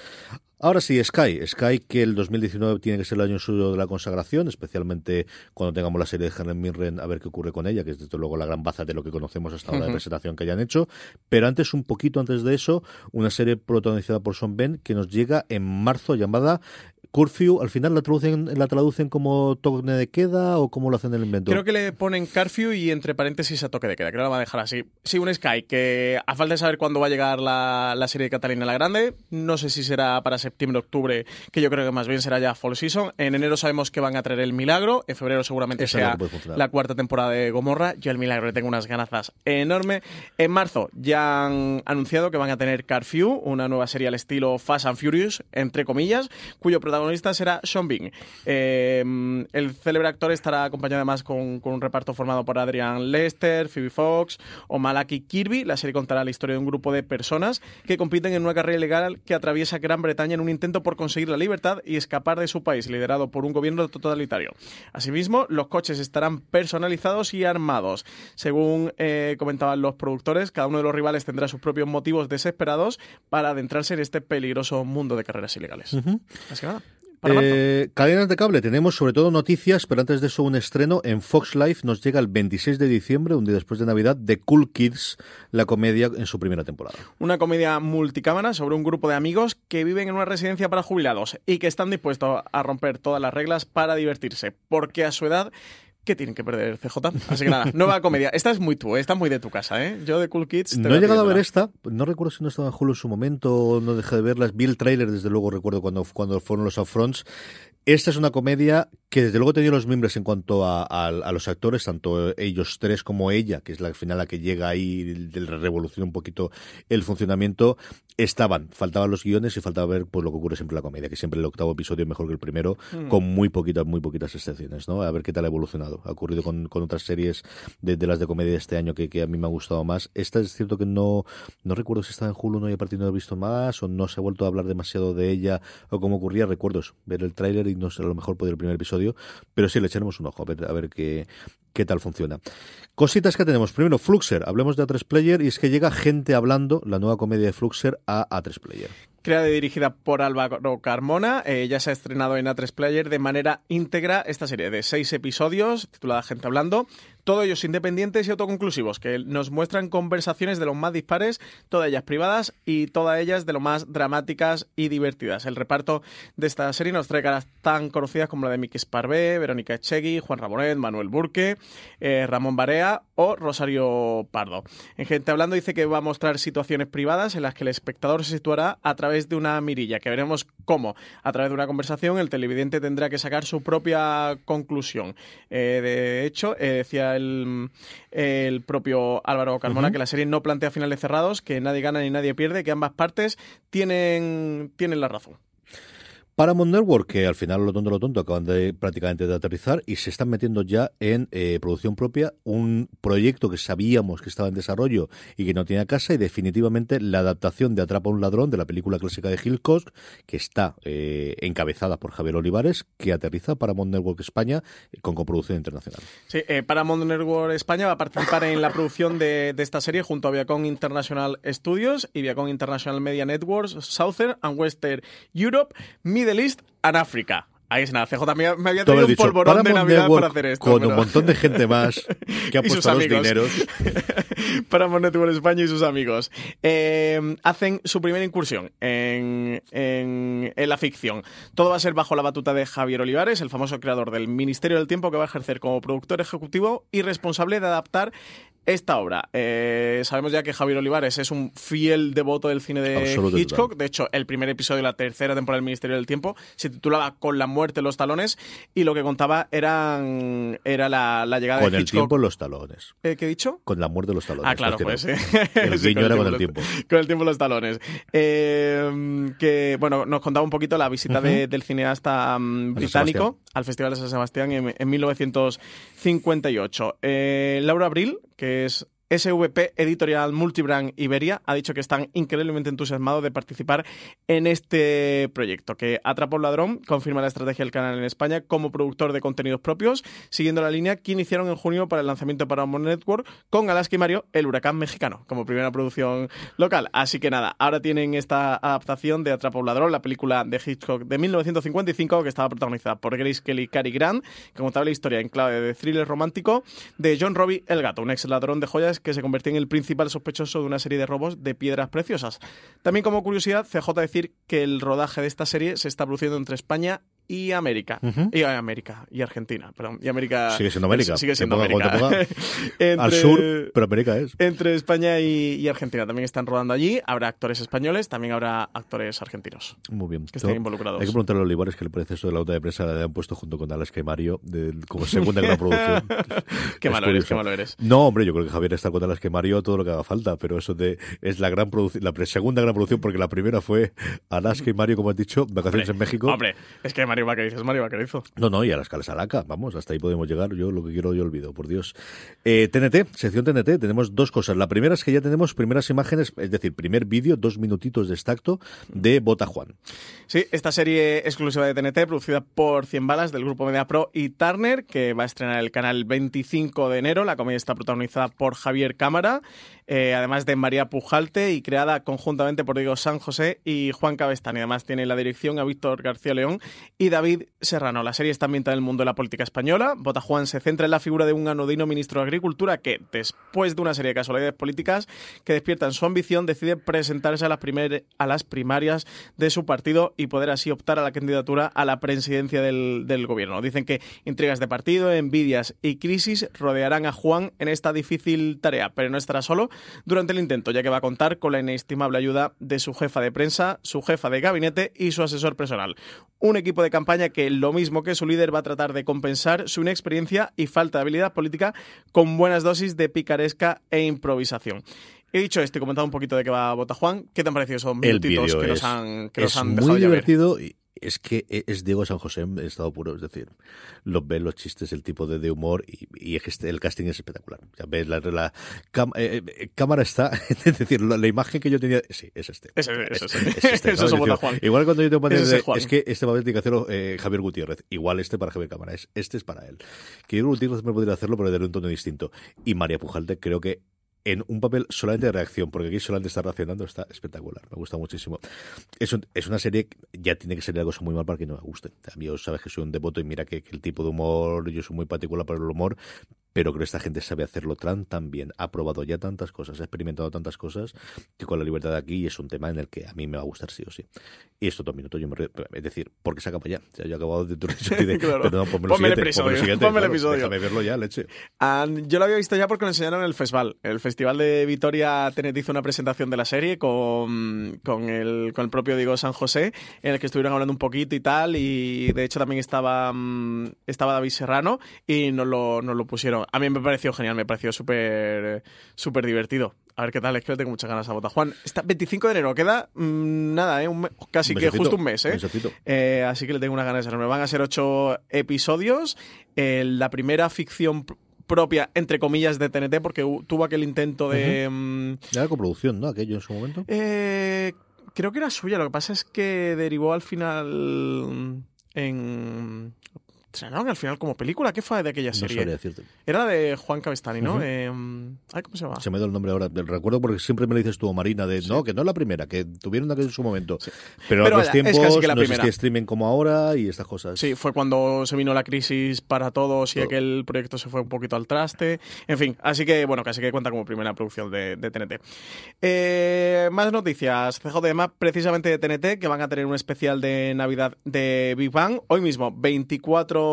Ahora sí, Sky. Sky, que el 2019 tiene que ser el año suyo de la consagración, especialmente cuando tengamos la serie de Helen Mirren, a ver qué ocurre con ella, que es desde luego la gran baza de lo que conocemos hasta ahora de presentación que hayan hecho. Pero antes, un poquito antes de eso, una serie protagonizada por Son Ben que nos llega en marzo llamada Curfew. Al final la traducen, la traducen como toque de queda o cómo lo hacen en el invento. Creo que le ponen curfew y entre paréntesis a toque de queda. Creo que la va a dejar así. Sí, un Sky que a falta de saber cuándo va a llegar la, la serie de Catalina la Grande, no sé si será para septiembre, octubre, que yo creo que más bien será ya fall season. En enero sabemos que van a traer el Milagro, en febrero seguramente Esa sea la cuarta temporada de Gomorra. Yo el Milagro le tengo unas ganazas enormes. En marzo ya han anunciado que van a tener Curfew, una nueva serie al estilo Fast and Furious, entre comillas, cuyo protagonista será Sean Bean. Eh, el célebre actor estará acompañado además con, con un reparto formado por Adrian Lester, Phoebe Fox o Malaki Kirby. La serie contará la historia de un grupo de personas que compiten en una carrera ilegal que atraviesa Gran Bretaña en un intento por conseguir la libertad y escapar de su país, liderado por un gobierno totalitario. Asimismo, los coches estarán personalizados y armados. Según eh, comentaban los productores, cada uno de los rivales tendrá sus propios motivos desesperados para adentrarse en este peligroso mundo de carreras ilegales. Así que nada. Eh, cadenas de cable, tenemos sobre todo noticias, pero antes de eso un estreno en Fox Life nos llega el 26 de diciembre, un día después de Navidad, de Cool Kids, la comedia en su primera temporada. Una comedia multicámara sobre un grupo de amigos que viven en una residencia para jubilados y que están dispuestos a romper todas las reglas para divertirse, porque a su edad ¿Qué tienen que perder CJ? Así que nada, nueva comedia. Esta es muy tú, ¿eh? esta es muy de tu casa, ¿eh? Yo de Cool Kids. No he llegado a ver esta, no recuerdo si no estaba en Hulu en su momento, o no dejé de verlas, vi el tráiler, desde luego recuerdo cuando, cuando fueron los upfronts. Esta es una comedia que desde luego tenía los miembros en cuanto a, a- a los actores, tanto ellos tres como ella, que es la al final la que llega ahí, del revoluciona un poquito el funcionamiento. Estaban, faltaban los guiones y faltaba ver pues lo que ocurre siempre en la comedia, que siempre el octavo episodio es mejor que el primero, con muy poquitas, muy poquitas excepciones, ¿no? A ver qué tal ha evolucionado. Ha ocurrido con, con otras series de, de las de comedia de este año que, que a mí me ha gustado más. Esta es cierto que no, no recuerdo si estaba en Hulu no y a partir no he visto más, o no se ha vuelto a hablar demasiado de ella, o cómo ocurría, recuerdo eso, ver el tráiler y no sé, a lo mejor puede el primer episodio, pero sí le echaremos un ojo a ver, a ver qué, qué tal funciona. Cositas que tenemos. Primero, Fluxer. Hablemos de A3 Player y es que llega gente hablando, la nueva comedia de Fluxer, a A3 Player. Creada y dirigida por Álvaro Carmona, eh, ya se ha estrenado en A3 Player de manera íntegra esta serie de seis episodios, titulada Gente Hablando, todos ellos independientes y autoconclusivos, que nos muestran conversaciones de los más dispares, todas ellas privadas y todas ellas de lo más dramáticas y divertidas. El reparto de esta serie nos trae caras tan conocidas como la de Miki Sparvé, Verónica Echegui, Juan Ramonet, Manuel Burque, eh, Ramón Barea o Rosario Pardo. En Gente Hablando dice que va a mostrar situaciones privadas en las que el espectador se situará a través de una mirilla, que veremos cómo, a través de una conversación, el televidente tendrá que sacar su propia conclusión. Eh, de hecho, eh, decía el, el propio Álvaro Carmona, que la serie no plantea finales cerrados, que nadie gana ni nadie pierde, que ambas partes tienen, tienen la razón. Paramount Network, que al final lo tonto lo tonto acaban de prácticamente de aterrizar y se están metiendo ya en eh, producción propia un proyecto que sabíamos que estaba en desarrollo y que no tenía casa y definitivamente la adaptación de Atrapa a un ladrón de la película clásica de Hitchcock que está eh, encabezada por Javier Olivares que aterriza Paramount Network España con coproducción internacional. Sí, eh, Paramount Network España va a participar en la producción de, de, esta serie junto a Viacom International Studios y Viacom International Media Networks Southern and Western Europe. Middle East and Africa. Ahí es nada, CJ me, me había traído un polvorón de Navidad para hacer esto. Con pero... un montón de gente más que ha puesto los dineros. Paramount Network España y sus amigos. Eh, hacen su primera incursión en, en, en, la ficción. Todo va a ser bajo la batuta de Javier Olivares, el famoso creador del Ministerio del Tiempo, que va a ejercer como productor ejecutivo y responsable de adaptar esta obra. Eh, sabemos ya que Javier Olivares es un fiel devoto del cine de Hitchcock. Total. De hecho, el primer episodio de la tercera temporada del Ministerio del Tiempo se titulaba Con la muerte los talones y lo que contaba eran, era la, la llegada con de Hitchcock. Con el tiempo los talones. ¿Eh, ¿Qué he dicho? Con la muerte los talones. Ah, claro, pues sí. El sí, guiño era con el tiempo. Con el tiempo los talones. Eh, que, bueno, nos contaba un poquito la visita uh -huh. de, del cineasta um, británico al Festival de San Sebastián en, en 1958. Eh, Laura Abril, que es SVP Editorial Multibrand Iberia ha dicho que están increíblemente entusiasmados de participar en este proyecto, que Atrapa un ladrón confirma la estrategia del canal en España como productor de contenidos propios, siguiendo la línea que iniciaron en junio para el lanzamiento para Paramount Network con Alaska y Mario, el huracán mexicano, como primera producción local. Así que nada, ahora tienen esta adaptación de Atrapa un ladrón, la película de Hitchcock de 1955, que estaba protagonizada por Grace Kelly Cary Grant, que contaba la historia en clave de thriller romántico de John Robbie el gato, un ex ladrón de joyas que se convirtió en el principal sospechoso de una serie de robos de piedras preciosas. También como curiosidad, CJ decir que el rodaje de esta serie se está produciendo entre España y América. Uh -huh. Y América. Y Argentina. Perdón. Y América. Sigue siendo América. Sigue siendo ponga, América. Entre, Al sur, pero América es. Entre España y, y, Argentina. También están rodando allí. Habrá actores españoles, también habrá actores argentinos. Muy bien. Que estén involucrados. Hay que preguntarle a Olivares qué le parece esto de la nota de prensa que han puesto junto con Alaska y Mario de, como segunda gran producción. qué malo eres, qué malo eres. No, hombre, yo creo que Javier está con Alaska y Mario todo lo que haga falta, pero eso de, es la gran la segunda gran producción porque la primera fue Alaska y Mario, como has dicho, vacaciones hombre, en México. Hombre, es que Mario Vaquerizo es Mario Vaquerizo. No, no, y a las Calesalaca, vamos, hasta ahí podemos llegar. Yo lo que quiero yo olvido, por Dios. Eh, TNT, sección TNT, tenemos dos cosas. La primera es que ya tenemos primeras imágenes, es decir, primer vídeo, dos minutitos de extracto de Bota Juan. Sí, esta serie exclusiva de TNT, producida por 100 balas del grupo Media Pro y Turner, que va a estrenar el canal 25 de enero. La comedia está protagonizada por Javier Cámara, eh, además de María Pujalte y creada conjuntamente por Diego San José y Juan Cabestani. Además tiene la dirección a Víctor García León y David Serrano. La serie está ambientada en el mundo de la política española. Botajuan se centra en la figura de un anodino ministro de Agricultura que, después de una serie de casualidades políticas que despiertan su ambición, decide presentarse a las, primer, a las primarias de su partido y poder así optar a la candidatura a la presidencia del, del gobierno. Dicen que intrigas de partido, envidias y crisis rodearán a Juan en esta difícil tarea, pero no estará solo durante el intento, ya que va a contar con la inestimable ayuda de su jefa de prensa, su jefa de gabinete y su asesor personal. Un equipo de campaña que, lo mismo que su líder, va a tratar de compensar su inexperiencia y falta de habilidad política con buenas dosis de picaresca e improvisación. He dicho esto y comentado un poquito de qué va Bota Juan. ¿Qué te han parecido esos minutitos que nos han, que nos han muy dejado ya ver? divertido es que e, es Diego San José en estado puro, es decir, los ves los chistes, el tipo de, de humor y, y este- el casting es espectacular. Sea, ves la, la cam- eh, eh, cámara está, es decir, la, la imagen que yo tenía, sí, es este. Es este, ¿no? Eso es Es Bota decir, Juan. Igual cuando yo tengo de, es que este papel tiene que hacerlo eh, Javier Gutiérrez. Igual este para Javier Cámara. Es, este es para él. Que Javier Gutiérrez me podría hacerlo, pero de un tono distinto. Y María Pujalte creo que en un papel solamente de reacción, porque aquí solamente está reaccionando, está espectacular. Me gusta muchísimo. Es, es una serie que ya tiene que ser algo muy mal para que no me guste. A mí, sabes que soy un devoto y mira que, que el tipo de humor, yo soy muy particular para el humor, pero creo que esta gente sabe hacerlo tan, tan bien. Ha probado ya tantas cosas, ha experimentado tantas cosas, que con la libertad de aquí es un tema en el que a mí me va a gustar sí o sí. Y esto dos minutos, yo me. Es decir, porque se acaba ya. O sea, yo he acabado de tu de, Claro. pero no, ponme Ponme el episodio, ponme siguiente, ponme el claro, episodio. Déjame verlo ya, leche. Ah, yo lo había visto ya porque lo enseñaron en el festival. El festival de Vitoria Tenet hizo una presentación de la serie con, con, el, con el propio Diego San José, en el que estuvieron hablando un poquito y tal. Y de hecho también estaba, mm, estaba David Serrano y nos lo, nos lo pusieron. A mí me pareció genial, me pareció súper súper divertido. A ver qué tal, es que le tengo muchas ganas a Bota. Juan, está 25 de enero, queda mm, nada, ¿eh? Un casi Un que justo un mes, ¿eh? Eh, así que le tengo unas ganas enormes. Van a ser ocho episodios. Eh, la primera ficción pr- propia, entre comillas, de TNT, porque tuvo aquel intento de... mm, Era coproducción, ¿no? Aquello en su momento. eh, creo que era suya. Lo que pasa es que derivó al final en... ¿Estrenaron al final como película? ¿Qué fue de aquella serie? decirte. Era de Juan Cabestani, ¿no? Eh, ay, ¿Cómo se llama? Se me da el nombre ahora. Recuerdo porque siempre me lo dices tú, Marina, de no, que no es la primera, que tuvieron en su momento. Pero, Pero a los es tiempos casi que la no primera. existía streaming como ahora y estas cosas. Sí, fue cuando se vino la crisis para todos y Todo. aquel proyecto se fue un poquito al traste. En fin, así que bueno, casi que cuenta como primera producción de, de TNT. Eh, más noticias. CJM, precisamente de TNT, que van a tener un especial de Navidad de Big Bang. Hoy mismo, 24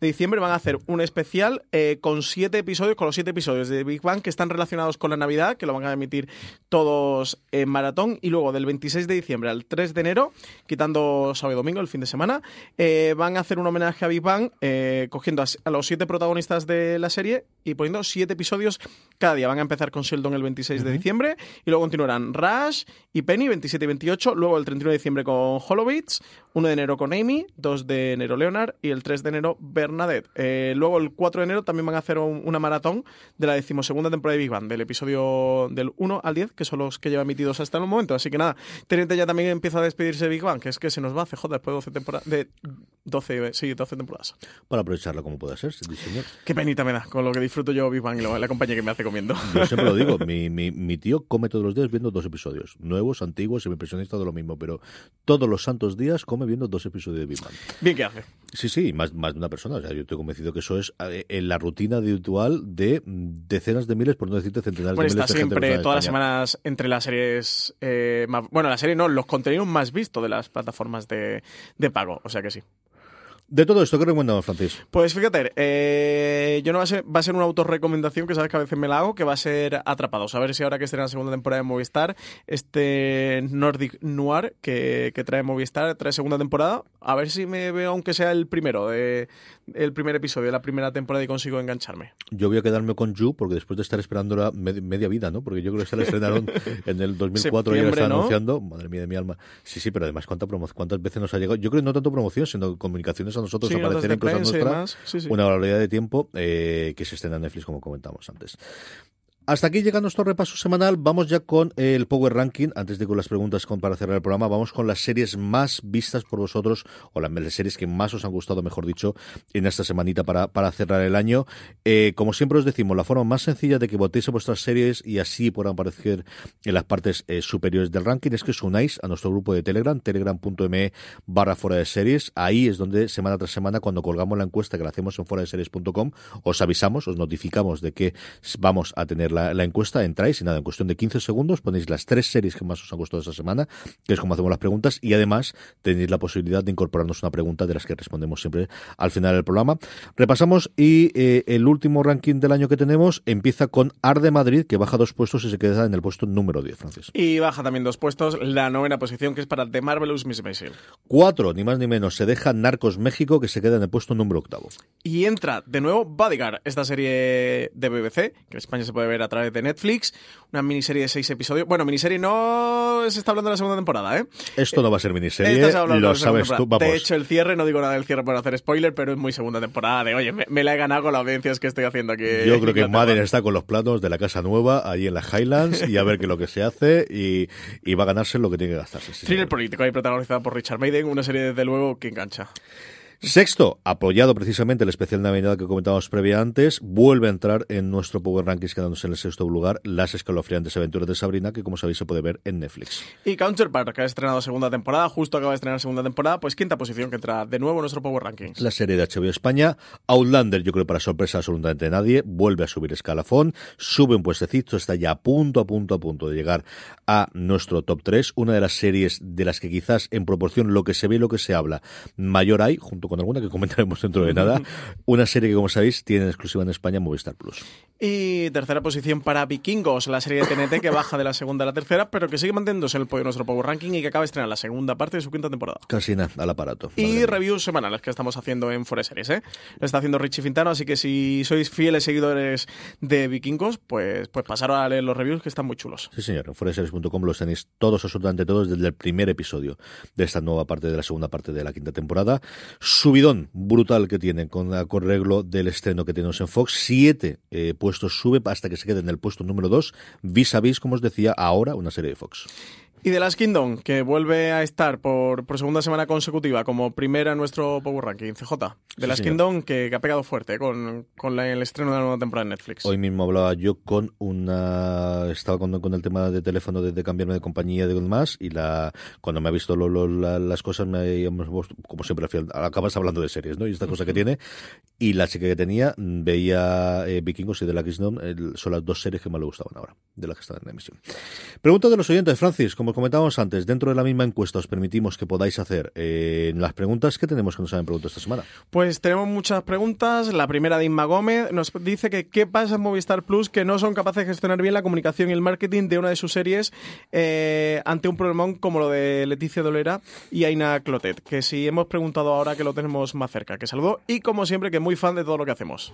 de diciembre, van a hacer un especial eh, con siete episodios, con los siete episodios de Big Bang que están relacionados con la Navidad, que lo van a emitir todos en maratón. Y luego del 26 de diciembre al 3 de enero, quitando sábado y domingo, el fin de semana, eh, van a hacer un homenaje a Big Bang, eh, cogiendo a, a los siete protagonistas de la serie y poniendo siete episodios cada día. Van a empezar con Sheldon el 26 de diciembre y luego continuarán Rush y Penny 27 y 28, luego el 31 de diciembre con Holovitz, 1 de enero con Amy, 2 de enero Leonard y el 3 de enero Bernadette. Eh, luego el 4 de enero también van a hacer un- una maratón de la decimosegunda temporada de Big Bang, del episodio del 1 al 10, que son los que lleva emitidos hasta el momento. Así que nada, TNT ya también empieza a despedirse de Big Bang, que es que se nos va a CJ después de 12 temporadas. De 12, sí, 12 temporadas. Para aprovecharla como pueda ser, sí, señor. Qué penita me da con lo que disfruto yo Big Bang y la compañía que me hace comiendo. Yo siempre lo digo, mi, mi, mi tío come todos los días viendo dos episodios. Nuevos, antiguos, semipresionistas, de lo mismo, pero todos los santos días come viendo dos episodios de Big Bang. Bien que hace. Sí, sí, más, más de una persona. O sea, yo estoy convencido que eso es eh, en la rutina habitual de decenas de miles, por no decirte centenares Bueno, de miles está siempre, todas las semanas, entre las series eh, más... Bueno, la serie no, los contenidos más vistos de las plataformas de, de pago, o sea que sí. De todo esto, ¿qué recomendamos, Francis? Pues fíjate, eh, yo no va a ser, va a ser una autorrecomendación que sabes que a veces me la hago, que va a ser Atrapados. A ver si ahora que esté en la segunda temporada de Movistar, este Nordic Noir que, que trae Movistar, trae segunda temporada, a ver si me veo aunque sea el primero, de, el primer episodio de la primera temporada y consigo engancharme. Yo voy a quedarme con You, porque después de estar esperando la med- media vida, ¿no? Porque yo creo que se la estrenaron en el 2004 y ya la están ¿no? anunciando. Madre mía de mi alma. Sí, sí, pero además, ¿cuánta promo- ¿cuántas veces nos ha llegado? Yo creo que no tanto promoción, sino comunicaciones a nosotros, Sí, aparecer en cosas nuestras. demás. Sí, sí. Una barbaridad de tiempo eh, que se estrena en Netflix, como comentamos antes. Hasta aquí llega nuestro repaso semanal. Vamos ya con el Power Ranking. Antes de con las preguntas para cerrar el programa, vamos con las series más vistas por vosotros, o las, las series que más os han gustado, mejor dicho, en esta semanita para, para cerrar el año. Eh, como siempre os decimos, la forma más sencilla de que votéis a vuestras series y así puedan aparecer en las partes eh, superiores del ranking es que os unáis a nuestro grupo de Telegram, telegram.me barra fuera de series. Ahí es donde semana tras semana, cuando colgamos la encuesta que la hacemos en fuera de series.com, os avisamos, os notificamos de que vamos a tener la, la encuesta, entráis y nada, en cuestión de 15 segundos ponéis las tres series que más os han gustado esa semana, que es como hacemos las preguntas, y además tenéis la posibilidad de incorporarnos una pregunta de las que respondemos siempre al final del programa. Repasamos y eh, el último ranking del año que tenemos empieza con Arde Madrid, que baja dos puestos y se queda en el puesto número 10, Francis. Y baja también dos puestos la novena posición, que es para The Marvelous Miss Maisel. Cuatro, ni más ni menos, se deja Narcos México, que se queda en el puesto número octavo. Y entra de nuevo Bodyguard, esta serie de BBC, que en España se puede ver a través de Netflix, una miniserie de seis episodios. Bueno, miniserie no se está hablando de la segunda temporada, ¿eh? Esto no va a ser miniserie, lo sabes tú, vamos. De hecho, el cierre, no digo nada del cierre por hacer spoiler, pero es muy segunda temporada de, oye, me, la he ganado con las audiencias que estoy haciendo aquí. Yo creo que Madden está con los platos de la casa nueva, ahí en las Highlands, y a ver qué es lo que se hace, y, va a ganarse lo que tiene que gastarse. Thriller político, ahí protagonizada por Richard Maiden, una serie desde luego que engancha. Sexto, apoyado precisamente el especial Navidad que comentábamos previa antes, vuelve a entrar en nuestro Power Rankings quedándose en el sexto lugar las escalofriantes aventuras de Sabrina, que como sabéis se puede ver en Netflix. Y Counterpart, que ha estrenado segunda temporada, justo acaba de estrenar segunda temporada, pues quinta posición que entra de nuevo en nuestro Power Rankings. La serie de HBO España, Outlander, yo creo para sorpresa absolutamente de nadie, vuelve a subir escalafón, sube un puestecito, está ya a punto, a punto, a punto de llegar a nuestro top 3, una de las series de las que quizás en proporción lo que se ve y lo que se habla mayor hay, junto con alguna que comentaremos dentro de nada. Una serie que, como sabéis, tiene exclusiva en España Movistar Plus. Y tercera posición para Vikingos, la serie de TNT que baja de la segunda a la tercera, pero que sigue manteniéndose en el podio de nuestro Power Ranking y que acaba de estrenar la segunda parte de su quinta temporada. Casi nada, al aparato. Y reviews semanales que estamos haciendo en Foreseries, ¿eh? Lo está haciendo Richie Fintano, así que si sois fieles seguidores de Vikingos, pues, pues pasaros a leer los reviews que están muy chulos. Sí, señor. En foreseries.com los tenéis todos, absolutamente todos, desde el primer episodio de esta nueva parte de la segunda parte de la quinta temporada. Subidón brutal que tienen con el arreglo del estreno que tenemos en Fox. Siete eh, puestos sube hasta que se quede en el puesto número 2, vis a vis, como os decía, ahora una serie de Fox. Y The Last Kingdom, que vuelve a estar por, por segunda semana consecutiva como primera en nuestro Power Ranking, CJ. The Last Kingdom, que, ha pegado fuerte con, con el estreno de la nueva temporada en Netflix. Hoy mismo hablaba yo con una... Estaba con, con el tema de teléfono de, cambiarme de compañía de más y la cuando me ha visto las cosas, me, como siempre, acabas hablando de series, ¿no? Y esta cosa que tiene. Y la chica que tenía veía eh, Vikingos y The Last Kingdom, son las dos series que más le gustaban ahora, de las que están en emisión. Pregunta de los oyentes, Francis, como comentábamos antes, dentro de la misma encuesta os permitimos que podáis hacer eh, las preguntas. ¿Qué tenemos que nos han preguntado esta semana? Pues tenemos muchas preguntas. La primera de Inma Gómez nos dice que qué pasa en Movistar Plus que no son capaces de gestionar bien la comunicación y el marketing de una de sus series eh, ante un problemón como lo de Leticia Dolera y Aina Clotet. Que si hemos preguntado ahora que lo tenemos más cerca. Que saludó y como siempre que muy fan de todo lo que hacemos.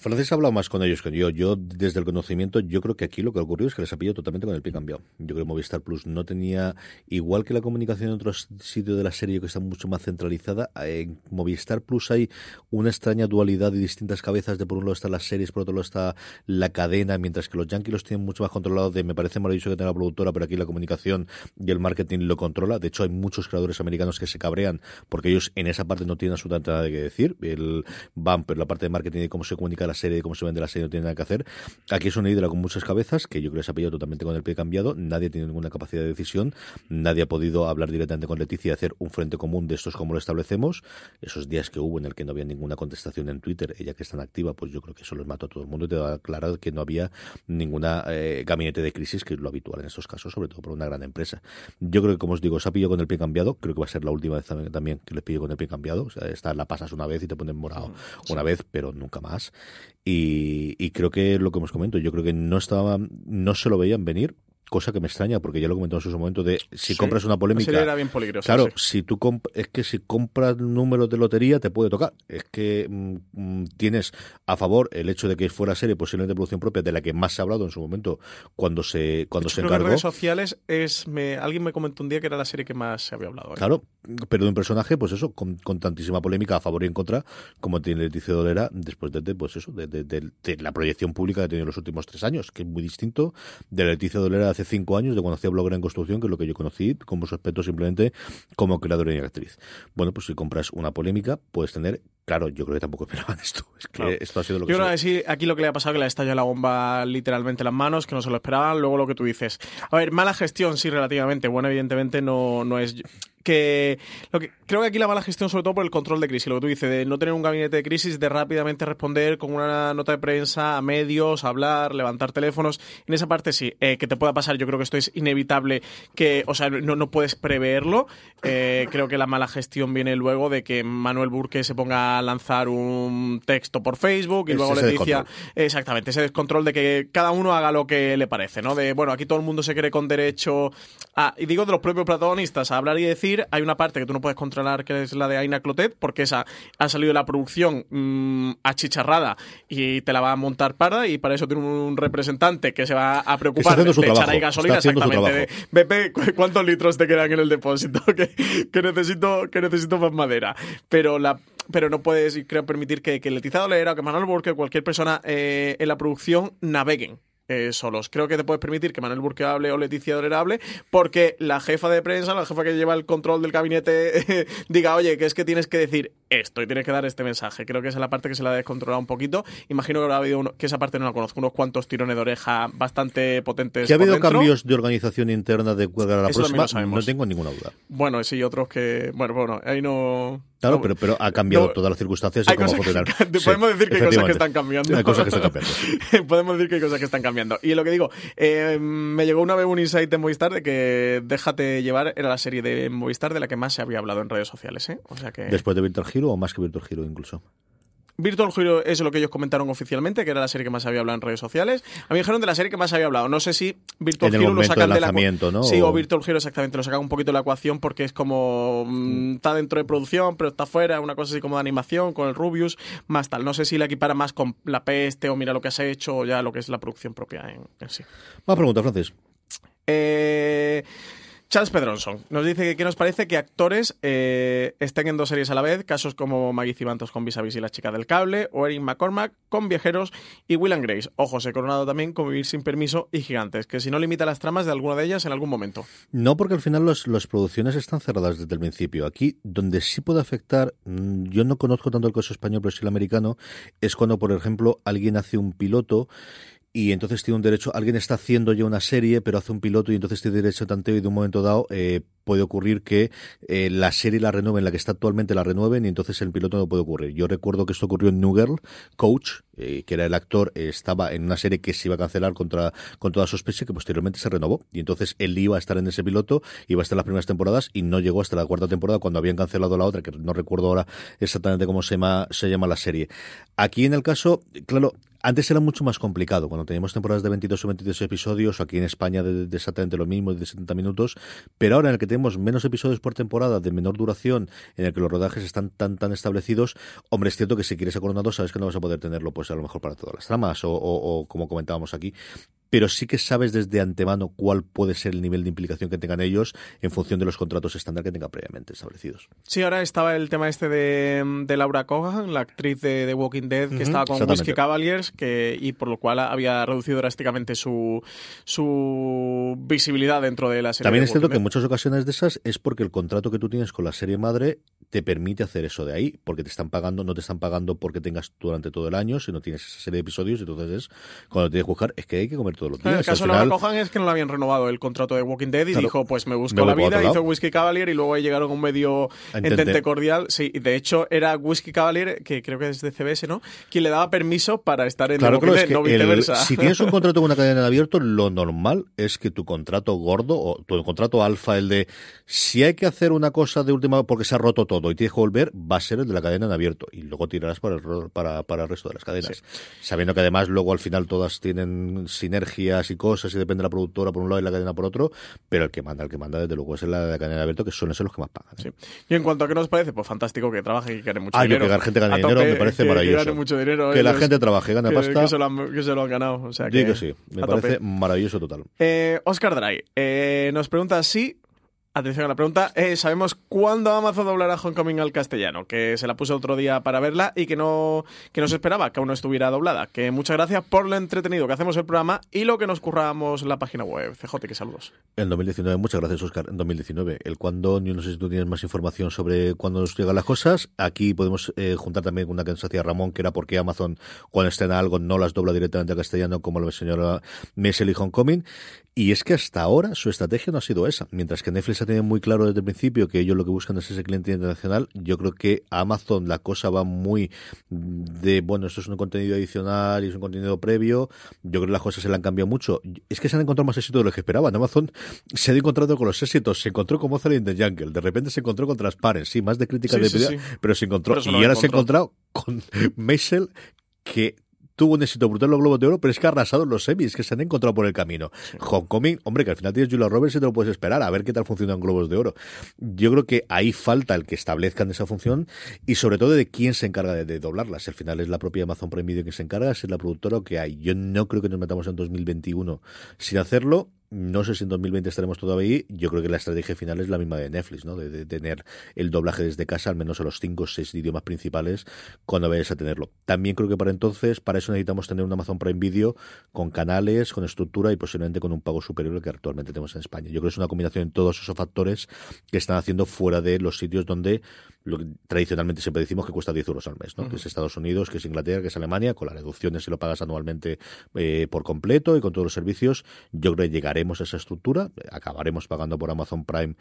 Francis ha hablado más con ellos que yo. Yo, desde el conocimiento, yo creo que aquí lo que ha ocurrido es que les ha pillado totalmente con el pie cambiado. Yo creo que Movistar Plus no tenía, igual que la comunicación en otros sitios de la serie que está mucho más centralizada, en Movistar Plus hay una extraña dualidad y distintas cabezas. De por un lado están las series, por otro lado está la cadena, mientras que los yankees los tienen mucho más controlados. De me parece maravilloso que tenga la productora, pero aquí la comunicación y el marketing lo controla. De hecho, hay muchos creadores americanos que se cabrean porque ellos en esa parte no tienen absolutamente nada que decir. El van, pero la parte de marketing y cómo se comunica la serie, de cómo se vende la serie, no tiene nada que hacer. Aquí es una hidra con muchas cabezas, que yo creo que se ha pillado totalmente con el pie cambiado. Nadie tiene ninguna capacidad de decisión. Nadie ha podido hablar directamente con Leticia y hacer un frente común de estos como lo establecemos. Esos días que hubo en el que no había ninguna contestación en Twitter, ella que es tan activa, pues yo creo que eso los mató a todo el mundo y te da claro que no había ninguna eh, gabinete de crisis, que es lo habitual en estos casos, sobre todo por una gran empresa. Yo creo que, como os digo, se ha pillado con el pie cambiado. Creo que va a ser la última vez también que les pillo con el pie cambiado. O sea, esta la pasas una vez y te ponen morado una vez, pero nunca más. Y, creo que lo que hemos comentado, yo creo que no estaba, no se lo veían venir cosa que me extraña porque ya lo comentamos en su momento de si compras una polémica era bien peligrosa claro si tú es que si compras números de lotería te puede tocar. Es que mm, mm, tienes a favor el hecho de que fuera serie posiblemente de producción propia de la que más se ha hablado en su momento cuando se cuando se encargó en redes sociales es me, alguien me comentó un día que era la serie que más se había hablado ¿eh? claro pero de un personaje pues eso con, tantísima polémica a favor y en contra como tiene Leticia Dolera después de, pues eso de, de, la proyección pública que ha tenido en los últimos tres años que es muy distinto de Leticia Dolera hace cinco años, de cuando hacía blogger en construcción, que es lo que yo conocí, como su aspecto simplemente como creadora y actriz. Bueno, pues si compras una polémica, puedes tener Claro, yo creo que tampoco esperaban esto. Es que esto ha sido lo que Yo creo que sí, aquí lo que le ha pasado es que le ha estallado la bomba literalmente en las manos, que no se lo esperaban. Luego lo que tú dices. A ver, mala gestión, sí, relativamente. Bueno, evidentemente no, no es que lo que creo que aquí la mala gestión sobre todo por el control de crisis, lo que tú dices, de no tener un gabinete de crisis, de rápidamente responder con una nota de prensa a medios, hablar, levantar teléfonos, en esa parte sí, eh, que te pueda pasar, yo creo que esto es inevitable, que, o sea, no, no puedes preverlo, eh, creo que la mala gestión viene luego de que Manuel Burque se ponga a lanzar un texto por Facebook y luego le decía, exactamente, ese descontrol de que cada uno haga lo que le parece, ¿no? De, bueno, aquí todo el mundo se cree con derecho a, y digo de los propios protagonistas, a hablar y decir hay una parte que tú no puedes controlar, que es la de Aina Clotet, porque esa ha salido de la producción mmm, achicharrada y te la va a montar para, y para eso tiene un representante que se va a preocupar de echar ahí gasolina, exactamente. De, BP, ¿cuántos litros te quedan en el depósito? que, que, necesito, que necesito más madera. Pero la pero no puedes, creo, permitir que, que Leticia Dolera o que Manuel Burke o cualquier persona eh, en la producción naveguen eh, solos. Creo que te puedes permitir que Manuel Burke hable o Leticia Dolera hable porque la jefa de prensa, la jefa que lleva el control del gabinete, diga, oye, que es que tienes que decir esto y tienes que dar este mensaje. Creo que esa es la parte que se la ha descontrolado un poquito. Imagino que habrá habido uno, que esa parte no la conozco, unos cuantos tirones de oreja bastante potentes. ¿Que ha habido cambios de organización interna de cuadra a la próxima? No tengo ninguna duda. Bueno, sí, otros que. Bueno, bueno, ahí no. Claro, pero, pero ha cambiado todas las circunstancias y cómo funcionar. podemos decir que hay cosas que están cambiando. Hay cosas que están cambiando. podemos decir que hay cosas que están cambiando. Y lo que digo, eh, me llegó una vez un insight de Movistar de que Déjate llevar era la serie de Movistar de la que más se había hablado en redes sociales. ¿eh? O sea que... Después de Virtual Hero o más que Virtual Hero incluso. Virtual Hero es lo que ellos comentaron oficialmente, que era la serie que más había hablado en redes sociales. A mí dijeron de la serie que más había hablado. No sé si Virtual Hero lo sacan de la ¿no? Sí, o Virtual Hero exactamente lo sacan un poquito de la ecuación porque es como mm, está dentro de producción, pero está fuera, una cosa así como de animación con el Rubius, más tal. No sé si la equipara más con la peste o mira lo que has hecho o ya lo que es la producción propia en, en sí. Más pregunta, Francis. Eh Charles Pedronson nos dice que qué nos parece que actores eh, estén en dos series a la vez, casos como Maggie Cibantos con Vis a Vis y La chica del cable, o Erin McCormack con Viajeros y Will and Grace. Ojo, se coronado también con Vivir sin permiso y Gigantes, que si no limita las tramas de alguna de ellas en algún momento. No, porque al final las producciones están cerradas desde el principio. Aquí, donde sí puede afectar, mm, yo no conozco tanto el caso español, pero sí el americano, es cuando, por ejemplo, alguien hace un piloto y entonces tiene un derecho, alguien está haciendo ya una serie, pero hace un piloto y entonces tiene derecho a tanteo y de un momento dado eh, puede ocurrir que eh, la serie la renueven, la que está actualmente la renueven y entonces el piloto no puede ocurrir. Yo recuerdo que esto ocurrió en New Girl, Coach, eh, que era el actor, estaba en una serie que se iba a cancelar contra, con toda sospecha que posteriormente se renovó y entonces él iba a estar en ese piloto, iba a estar en las primeras temporadas y no llegó hasta la cuarta temporada cuando habían cancelado la otra, que no recuerdo ahora exactamente cómo se llama, se llama la serie. Aquí en el caso, claro, antes era mucho más complicado, cuando teníamos temporadas de 22 o 23 episodios, o aquí en España de, exactamente lo mismo, de 70 minutos, pero ahora en el que tenemos menos episodios por temporada, de menor duración, en el que los rodajes están tan tan establecidos, hombre, es cierto que si quieres acordonar sabes que no vas a poder tenerlo, pues a lo mejor para todas las tramas, o, o como comentábamos aquí, pero sí que sabes desde antemano cuál puede ser el nivel de implicación que tengan ellos en función de los contratos estándar que tengan previamente establecidos. Sí, ahora estaba el tema este de, de Laura Cogan, la actriz de, The Walking Dead, que estaba con Whiskey Cavaliers, que, y por lo cual había reducido drásticamente su, su visibilidad dentro de la serie. También es cierto que en muchas ocasiones de esas es porque el contrato que tú tienes con la serie madre te permite hacer eso de ahí, porque te están pagando, no te están pagando porque tengas durante todo el año, sino tienes esa serie de episodios, entonces es cuando tienes que buscar, es que hay que comer todos los días. el caso de Laura Cohan es que no le habían renovado el contrato de Walking Dead y dijo, pues me busco la vida, hizo Whiskey Cavalier y luego ahí llegaron un medio entente. cordial. Sí, de hecho era Whiskey Cavalier, que creo que es de CBS, ¿no? Quien le daba permiso para estar en claro, Walking Dead, no viceversa. si tienes un contrato con una cadena en abierto, lo normal es que tu contrato gordo o tu contrato alfa, el de si hay que hacer una cosa de última porque se ha roto todo y tienes que volver, va a ser el de la cadena en abierto y luego tirarás para el, para, para el resto de las cadenas. Sabiendo que además luego al final todas tienen sinergias y cosas y depende de la productora por un lado y la cadena por otro, pero el que manda, el que manda desde luego es la de la cadena abierto, que son esos los que más pagan. ¿eh? Y en cuanto a qué nos parece, pues fantástico que trabaje y que gane mucho ah, dinero. que la gente gane dinero me parece maravilloso. Que, mucho dinero, que la gente trabaje, gane pasta. Que se, lo han, que se lo han ganado. O sea, que, que sí, me parece maravilloso total. Eh, Oscar Dry eh, nos pregunta si Atención a la pregunta. Eh, ¿Sabemos cuándo Amazon doblará Homecoming al castellano? Que se la puse otro día para verla y que no, que no se esperaba que aún no estuviera doblada. Que muchas gracias por lo entretenido que hacemos el programa y lo que nos curramos la página web. CJ, que saludos. En 2019, muchas gracias, Oscar. En 2019, el cuándo, no sé si tú tienes más información sobre cuándo nos llegan las cosas. Aquí podemos eh, juntar también una que nos hacía Ramón, que era porque Amazon, cuando estrena algo, no las dobla directamente al castellano, como lo señora Messel y Homecoming. Y es que hasta ahora su estrategia no ha sido esa. Mientras que Netflix ha tenido muy claro desde el principio que ellos lo que buscan es ese cliente internacional, yo creo que a Amazon la cosa va muy de, bueno, esto es un contenido adicional y es un contenido previo. Yo creo que las cosas se le han cambiado mucho. Es que se han encontrado más éxito de lo que esperaban. Amazon se ha encontrado con los éxitos. Se encontró con Mozart in the Jungle. De repente se encontró con Transparent. Sí, más de crítica de sí, pero se encontró. y ahora se ha encontrado con Maisel que tuvo un éxito brutal en los Globos de Oro, pero es que ha arrasado los semis que se han encontrado por el camino. Homecoming, hombre, que al final tienes Julia Roberts y te lo puedes esperar a ver qué tal funciona en Globos de Oro. Yo creo que ahí falta el que establezcan esa función y sobre todo de quién se encarga de, de doblarlas. Al final es la propia Amazon Prime Video que se encarga, es la productora o que hay. Yo no creo que nos metamos en 2021 sin hacerlo no sé si en 2020 estaremos todavía ahí. Yo creo que la estrategia final es la misma de Netflix, ¿no? De, de tener el doblaje desde casa, al menos en los cinco o seis idiomas principales, cuando vayas a tenerlo. También creo que para entonces, para eso necesitamos tener un Amazon Prime Video con canales, con estructura y posiblemente con un pago superior al que actualmente tenemos en España. Yo creo que es una combinación de todos esos factores que están haciendo fuera de los sitios donde lo que tradicionalmente siempre decimos que cuesta 10 euros al mes, ¿no? Que es Estados Unidos, que es Inglaterra, que es Alemania, con las reducciones si lo pagas anualmente eh, por completo y con todos los servicios. Yo creo que llegaremos a esa estructura, acabaremos pagando por Amazon Prime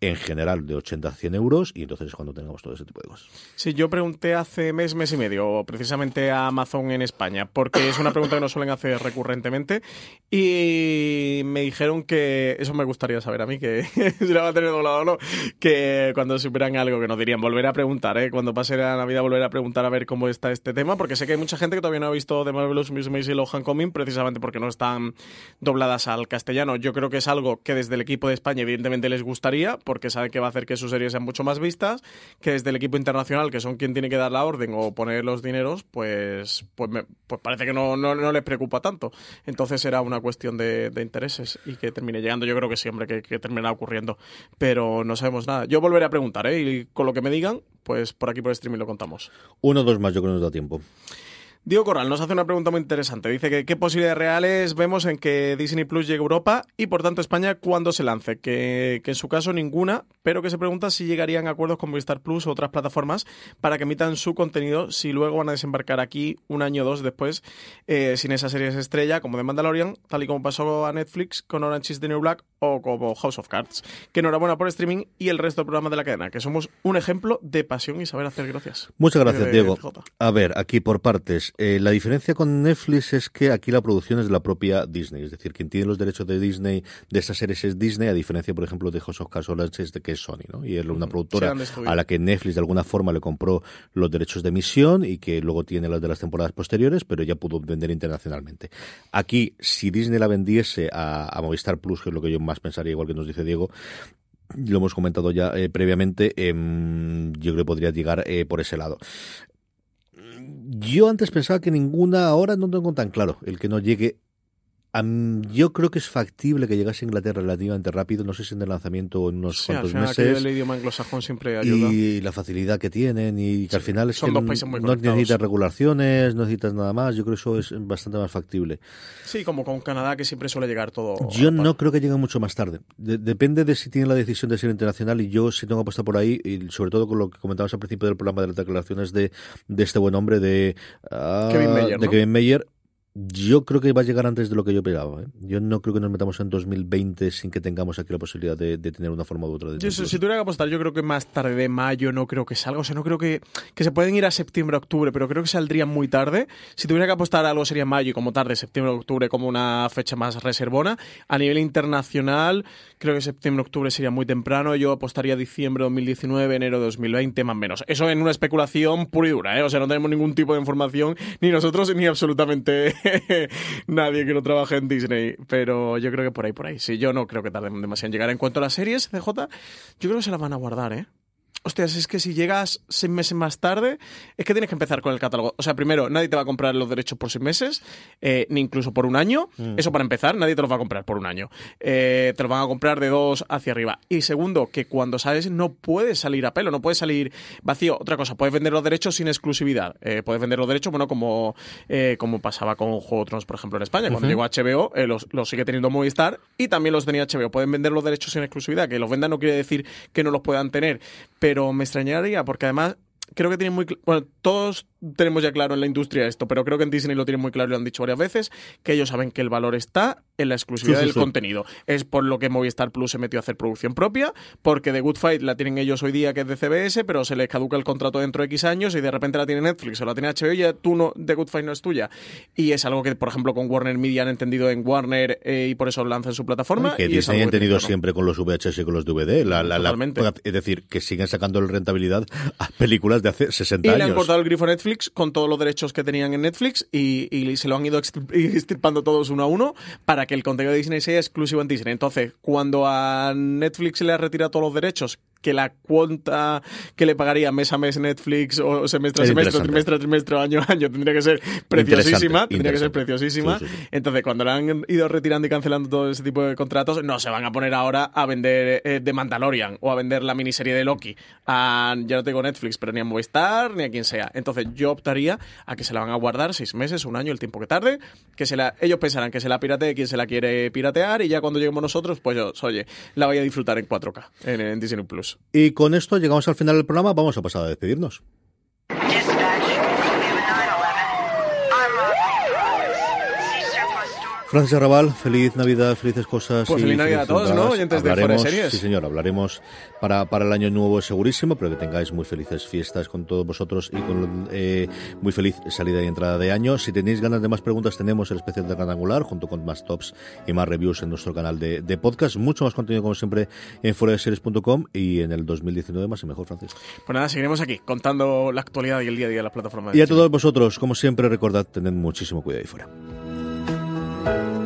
en general de 80 a 100 euros y entonces es cuando tengamos todo ese tipo de cosas. Sí, yo pregunté hace mes, mes y medio, precisamente a Amazon en España, porque es una pregunta que nos suelen hacer recurrentemente y me dijeron que, eso me gustaría saber a mí, que si la va a tener doblado o no, que cuando supieran algo que nos dirían, volver a preguntar, ¿eh? cuando pase la Navidad volver a preguntar a ver cómo está este tema, porque sé que hay mucha gente que todavía no ha visto The Marvelous Miss Maisy y Coming precisamente porque no están dobladas al castellano. Yo creo que es algo que desde el equipo de España evidentemente les gustaría, porque saben que va a hacer que sus series sean mucho más vistas, que desde el equipo internacional, que son quien tiene que dar la orden o poner los dineros, pues, pues, me, pues parece que no, no, les preocupa tanto. Entonces será una cuestión de, intereses y que termine llegando. Yo creo que siempre que, que terminará ocurriendo, pero no sabemos nada. Yo volveré a preguntar, ¿eh? Y con lo que me digan, pues por aquí por streaming lo contamos. Uno o dos más, yo creo que nos da tiempo. Diego Corral nos hace una pregunta muy interesante. Dice que qué posibilidades reales vemos en que Disney Plus llegue a Europa y por tanto España cuando se lance. Que, que, en su caso ninguna, pero que se pregunta si llegarían a acuerdos con Movistar Plus u otras plataformas para que emitan su contenido si luego van a desembarcar aquí un año o dos después eh, sin esas series estrella como The Mandalorian, tal y como pasó a Netflix con Orange is the New Black o como House of Cards. Que enhorabuena por streaming y el resto del programa de la cadena, que somos un ejemplo de pasión y saber hacer gracias. Muchas gracias, Diego. A ver, aquí por partes. Eh, la diferencia con Netflix es que aquí la producción es de la propia Disney, es decir, quien tiene los derechos de Disney de esas series es Disney, a diferencia, por ejemplo, de House of Cards es de que es Sony, ¿no? Y es una productora a la que Netflix de alguna forma le compró los derechos de emisión y que luego tiene las de las temporadas posteriores, pero ya pudo vender internacionalmente. Aquí, si Disney la vendiese a, a Movistar Plus, que es lo que yo más pensaría, igual que nos dice Diego, lo hemos comentado ya eh, previamente, eh, yo creo que podría llegar eh, por ese lado. Yo antes pensaba que ninguna, ahora no tengo tan claro el que no llegue yo creo que es factible que llegase a Inglaterra relativamente rápido, no sé si en el lanzamiento o en unos sí, cuantos al final meses. El idioma anglosajón siempre ayuda. Y la facilidad que tienen y que Sí, al final es son que dos países muy no necesitas regulaciones, no necesitas nada más. Yo creo que eso es bastante más factible. Sí, como con Canadá, que siempre suele llegar todo. Yo no creo que llegue mucho más tarde. De- depende de si tienen la decisión de ser internacional y yo sí tengo apuesta por ahí, y sobre todo con lo que comentabas al principio del programa de las declaraciones de, de este buen hombre de, ah, Kevin Mayer, de ¿no? Kevin Mayer. Yo creo que va a llegar antes de lo que yo pensaba. ¿eh? Yo no creo que nos metamos en 2020 sin que tengamos aquí la posibilidad de, de tener una forma u otra de Yo, si, tuviera que apostar, yo creo que más tarde de mayo no creo que salga. O sea, no creo que, que se pueden ir a septiembre, octubre, pero creo que saldrían muy tarde. Si tuviera que apostar algo sería mayo y como tarde, septiembre, octubre, como una fecha más reservona. A nivel internacional, creo que septiembre, octubre sería muy temprano. Yo apostaría diciembre 2019, enero 2020, más o menos. Eso en una especulación pura y dura, ¿eh? O sea, no tenemos ningún tipo de información, ni nosotros ni absolutamente nadie que no trabaje en Disney. Pero yo creo que por ahí, por ahí. Sí, yo no creo que tarden demasiado en llegar. En cuanto a las series, CJ, yo creo que se las van a guardar, ¿eh? Hostias, es que si llegas seis meses más tarde, es que tienes que empezar con el catálogo. O sea, primero, nadie te va a comprar los derechos por seis meses, eh, ni incluso por un año. Eso para empezar, nadie te los va a comprar por un año. Eh, te los van a comprar de dos hacia arriba. Y segundo, que cuando sales no puedes salir a pelo, no puedes salir vacío. Otra cosa, puedes vender los derechos sin exclusividad. Eh, puedes vender los derechos, bueno, como, como pasaba con Juego de Tronos, por ejemplo, en España. Cuando llegó HBO, eh, los, los sigue teniendo Movistar y también los tenía HBO. Pueden vender los derechos sin exclusividad. Que los vendan no quiere decir que no los puedan tener, pero me extrañaría porque además creo que tienen muy bueno todos tenemos ya claro en la industria esto pero creo que en Disney lo tienen muy claro y lo han dicho varias veces que ellos saben que el valor está en la exclusividad Sí, sí, del sí. contenido es por lo que Movistar Plus se metió a hacer producción propia porque The Good Fight la tienen ellos hoy día que es de CBS pero se les caduca el contrato dentro de X años y de repente la tiene Netflix o la tiene HBO y ya tú no The Good Fight no es tuya y es algo que por ejemplo con Warner Media han entendido en Warner eh, y por eso lanzan su plataforma que y es Disney algo han que tenido siempre con los VHS y con los DVD. La, la- la- Totalmente. es decir, que siguen sacando rentabilidad a películas de hace 60 Y años. le han cortado el grifo Netflix Netflix con todos los derechos que tenían en Netflix y, se lo han ido extirpando todos uno a uno para que el contenido de Disney sea exclusivo en Disney. Entonces, cuando a Netflix le ha retirado todos los derechos que la cuenta que le pagaría mes a mes Netflix o semestre a semestre, trimestre a trimestre, año a año, tendría que ser preciosísima. Tendría que ser preciosísima. Entonces, cuando le han ido retirando y cancelando todo ese tipo de contratos, no se van a poner ahora a vender eh, The Mandalorian o a vender la miniserie de Loki. A, ya no tengo Netflix, pero ni a Movistar ni a quien sea. Entonces, yo optaría a que se la van a guardar seis meses, un año, el tiempo que tarde, que se la, ellos pensarán que se la piratee quien se la quiere piratear y ya cuando lleguemos nosotros, pues yo, oye, la voy a disfrutar en 4K en Disney Plus. Y con esto llegamos al final del programa. Vamos a pasar a despedirnos. Francis Arrabal, feliz Navidad, felices cosas. Pues feliz Navidad a todos, ¿no? Oyentes de Series. Sí, señor, hablaremos para, para el año nuevo segurísimo, pero que tengáis muy felices fiestas con todos vosotros y con eh, muy feliz salida y entrada de año. Si tenéis ganas de más preguntas, tenemos el especial de Gran Angular, junto con más tops y más reviews en nuestro canal de, de podcast. Mucho más contenido, como siempre, en foradeseries.com y en el 2019 más y mejor, Francis. Pues nada, seguiremos aquí contando la actualidad y el día a día de la plataforma. y a todos vosotros, como siempre, recordad, tened muchísimo cuidado ahí fuera. Thank you.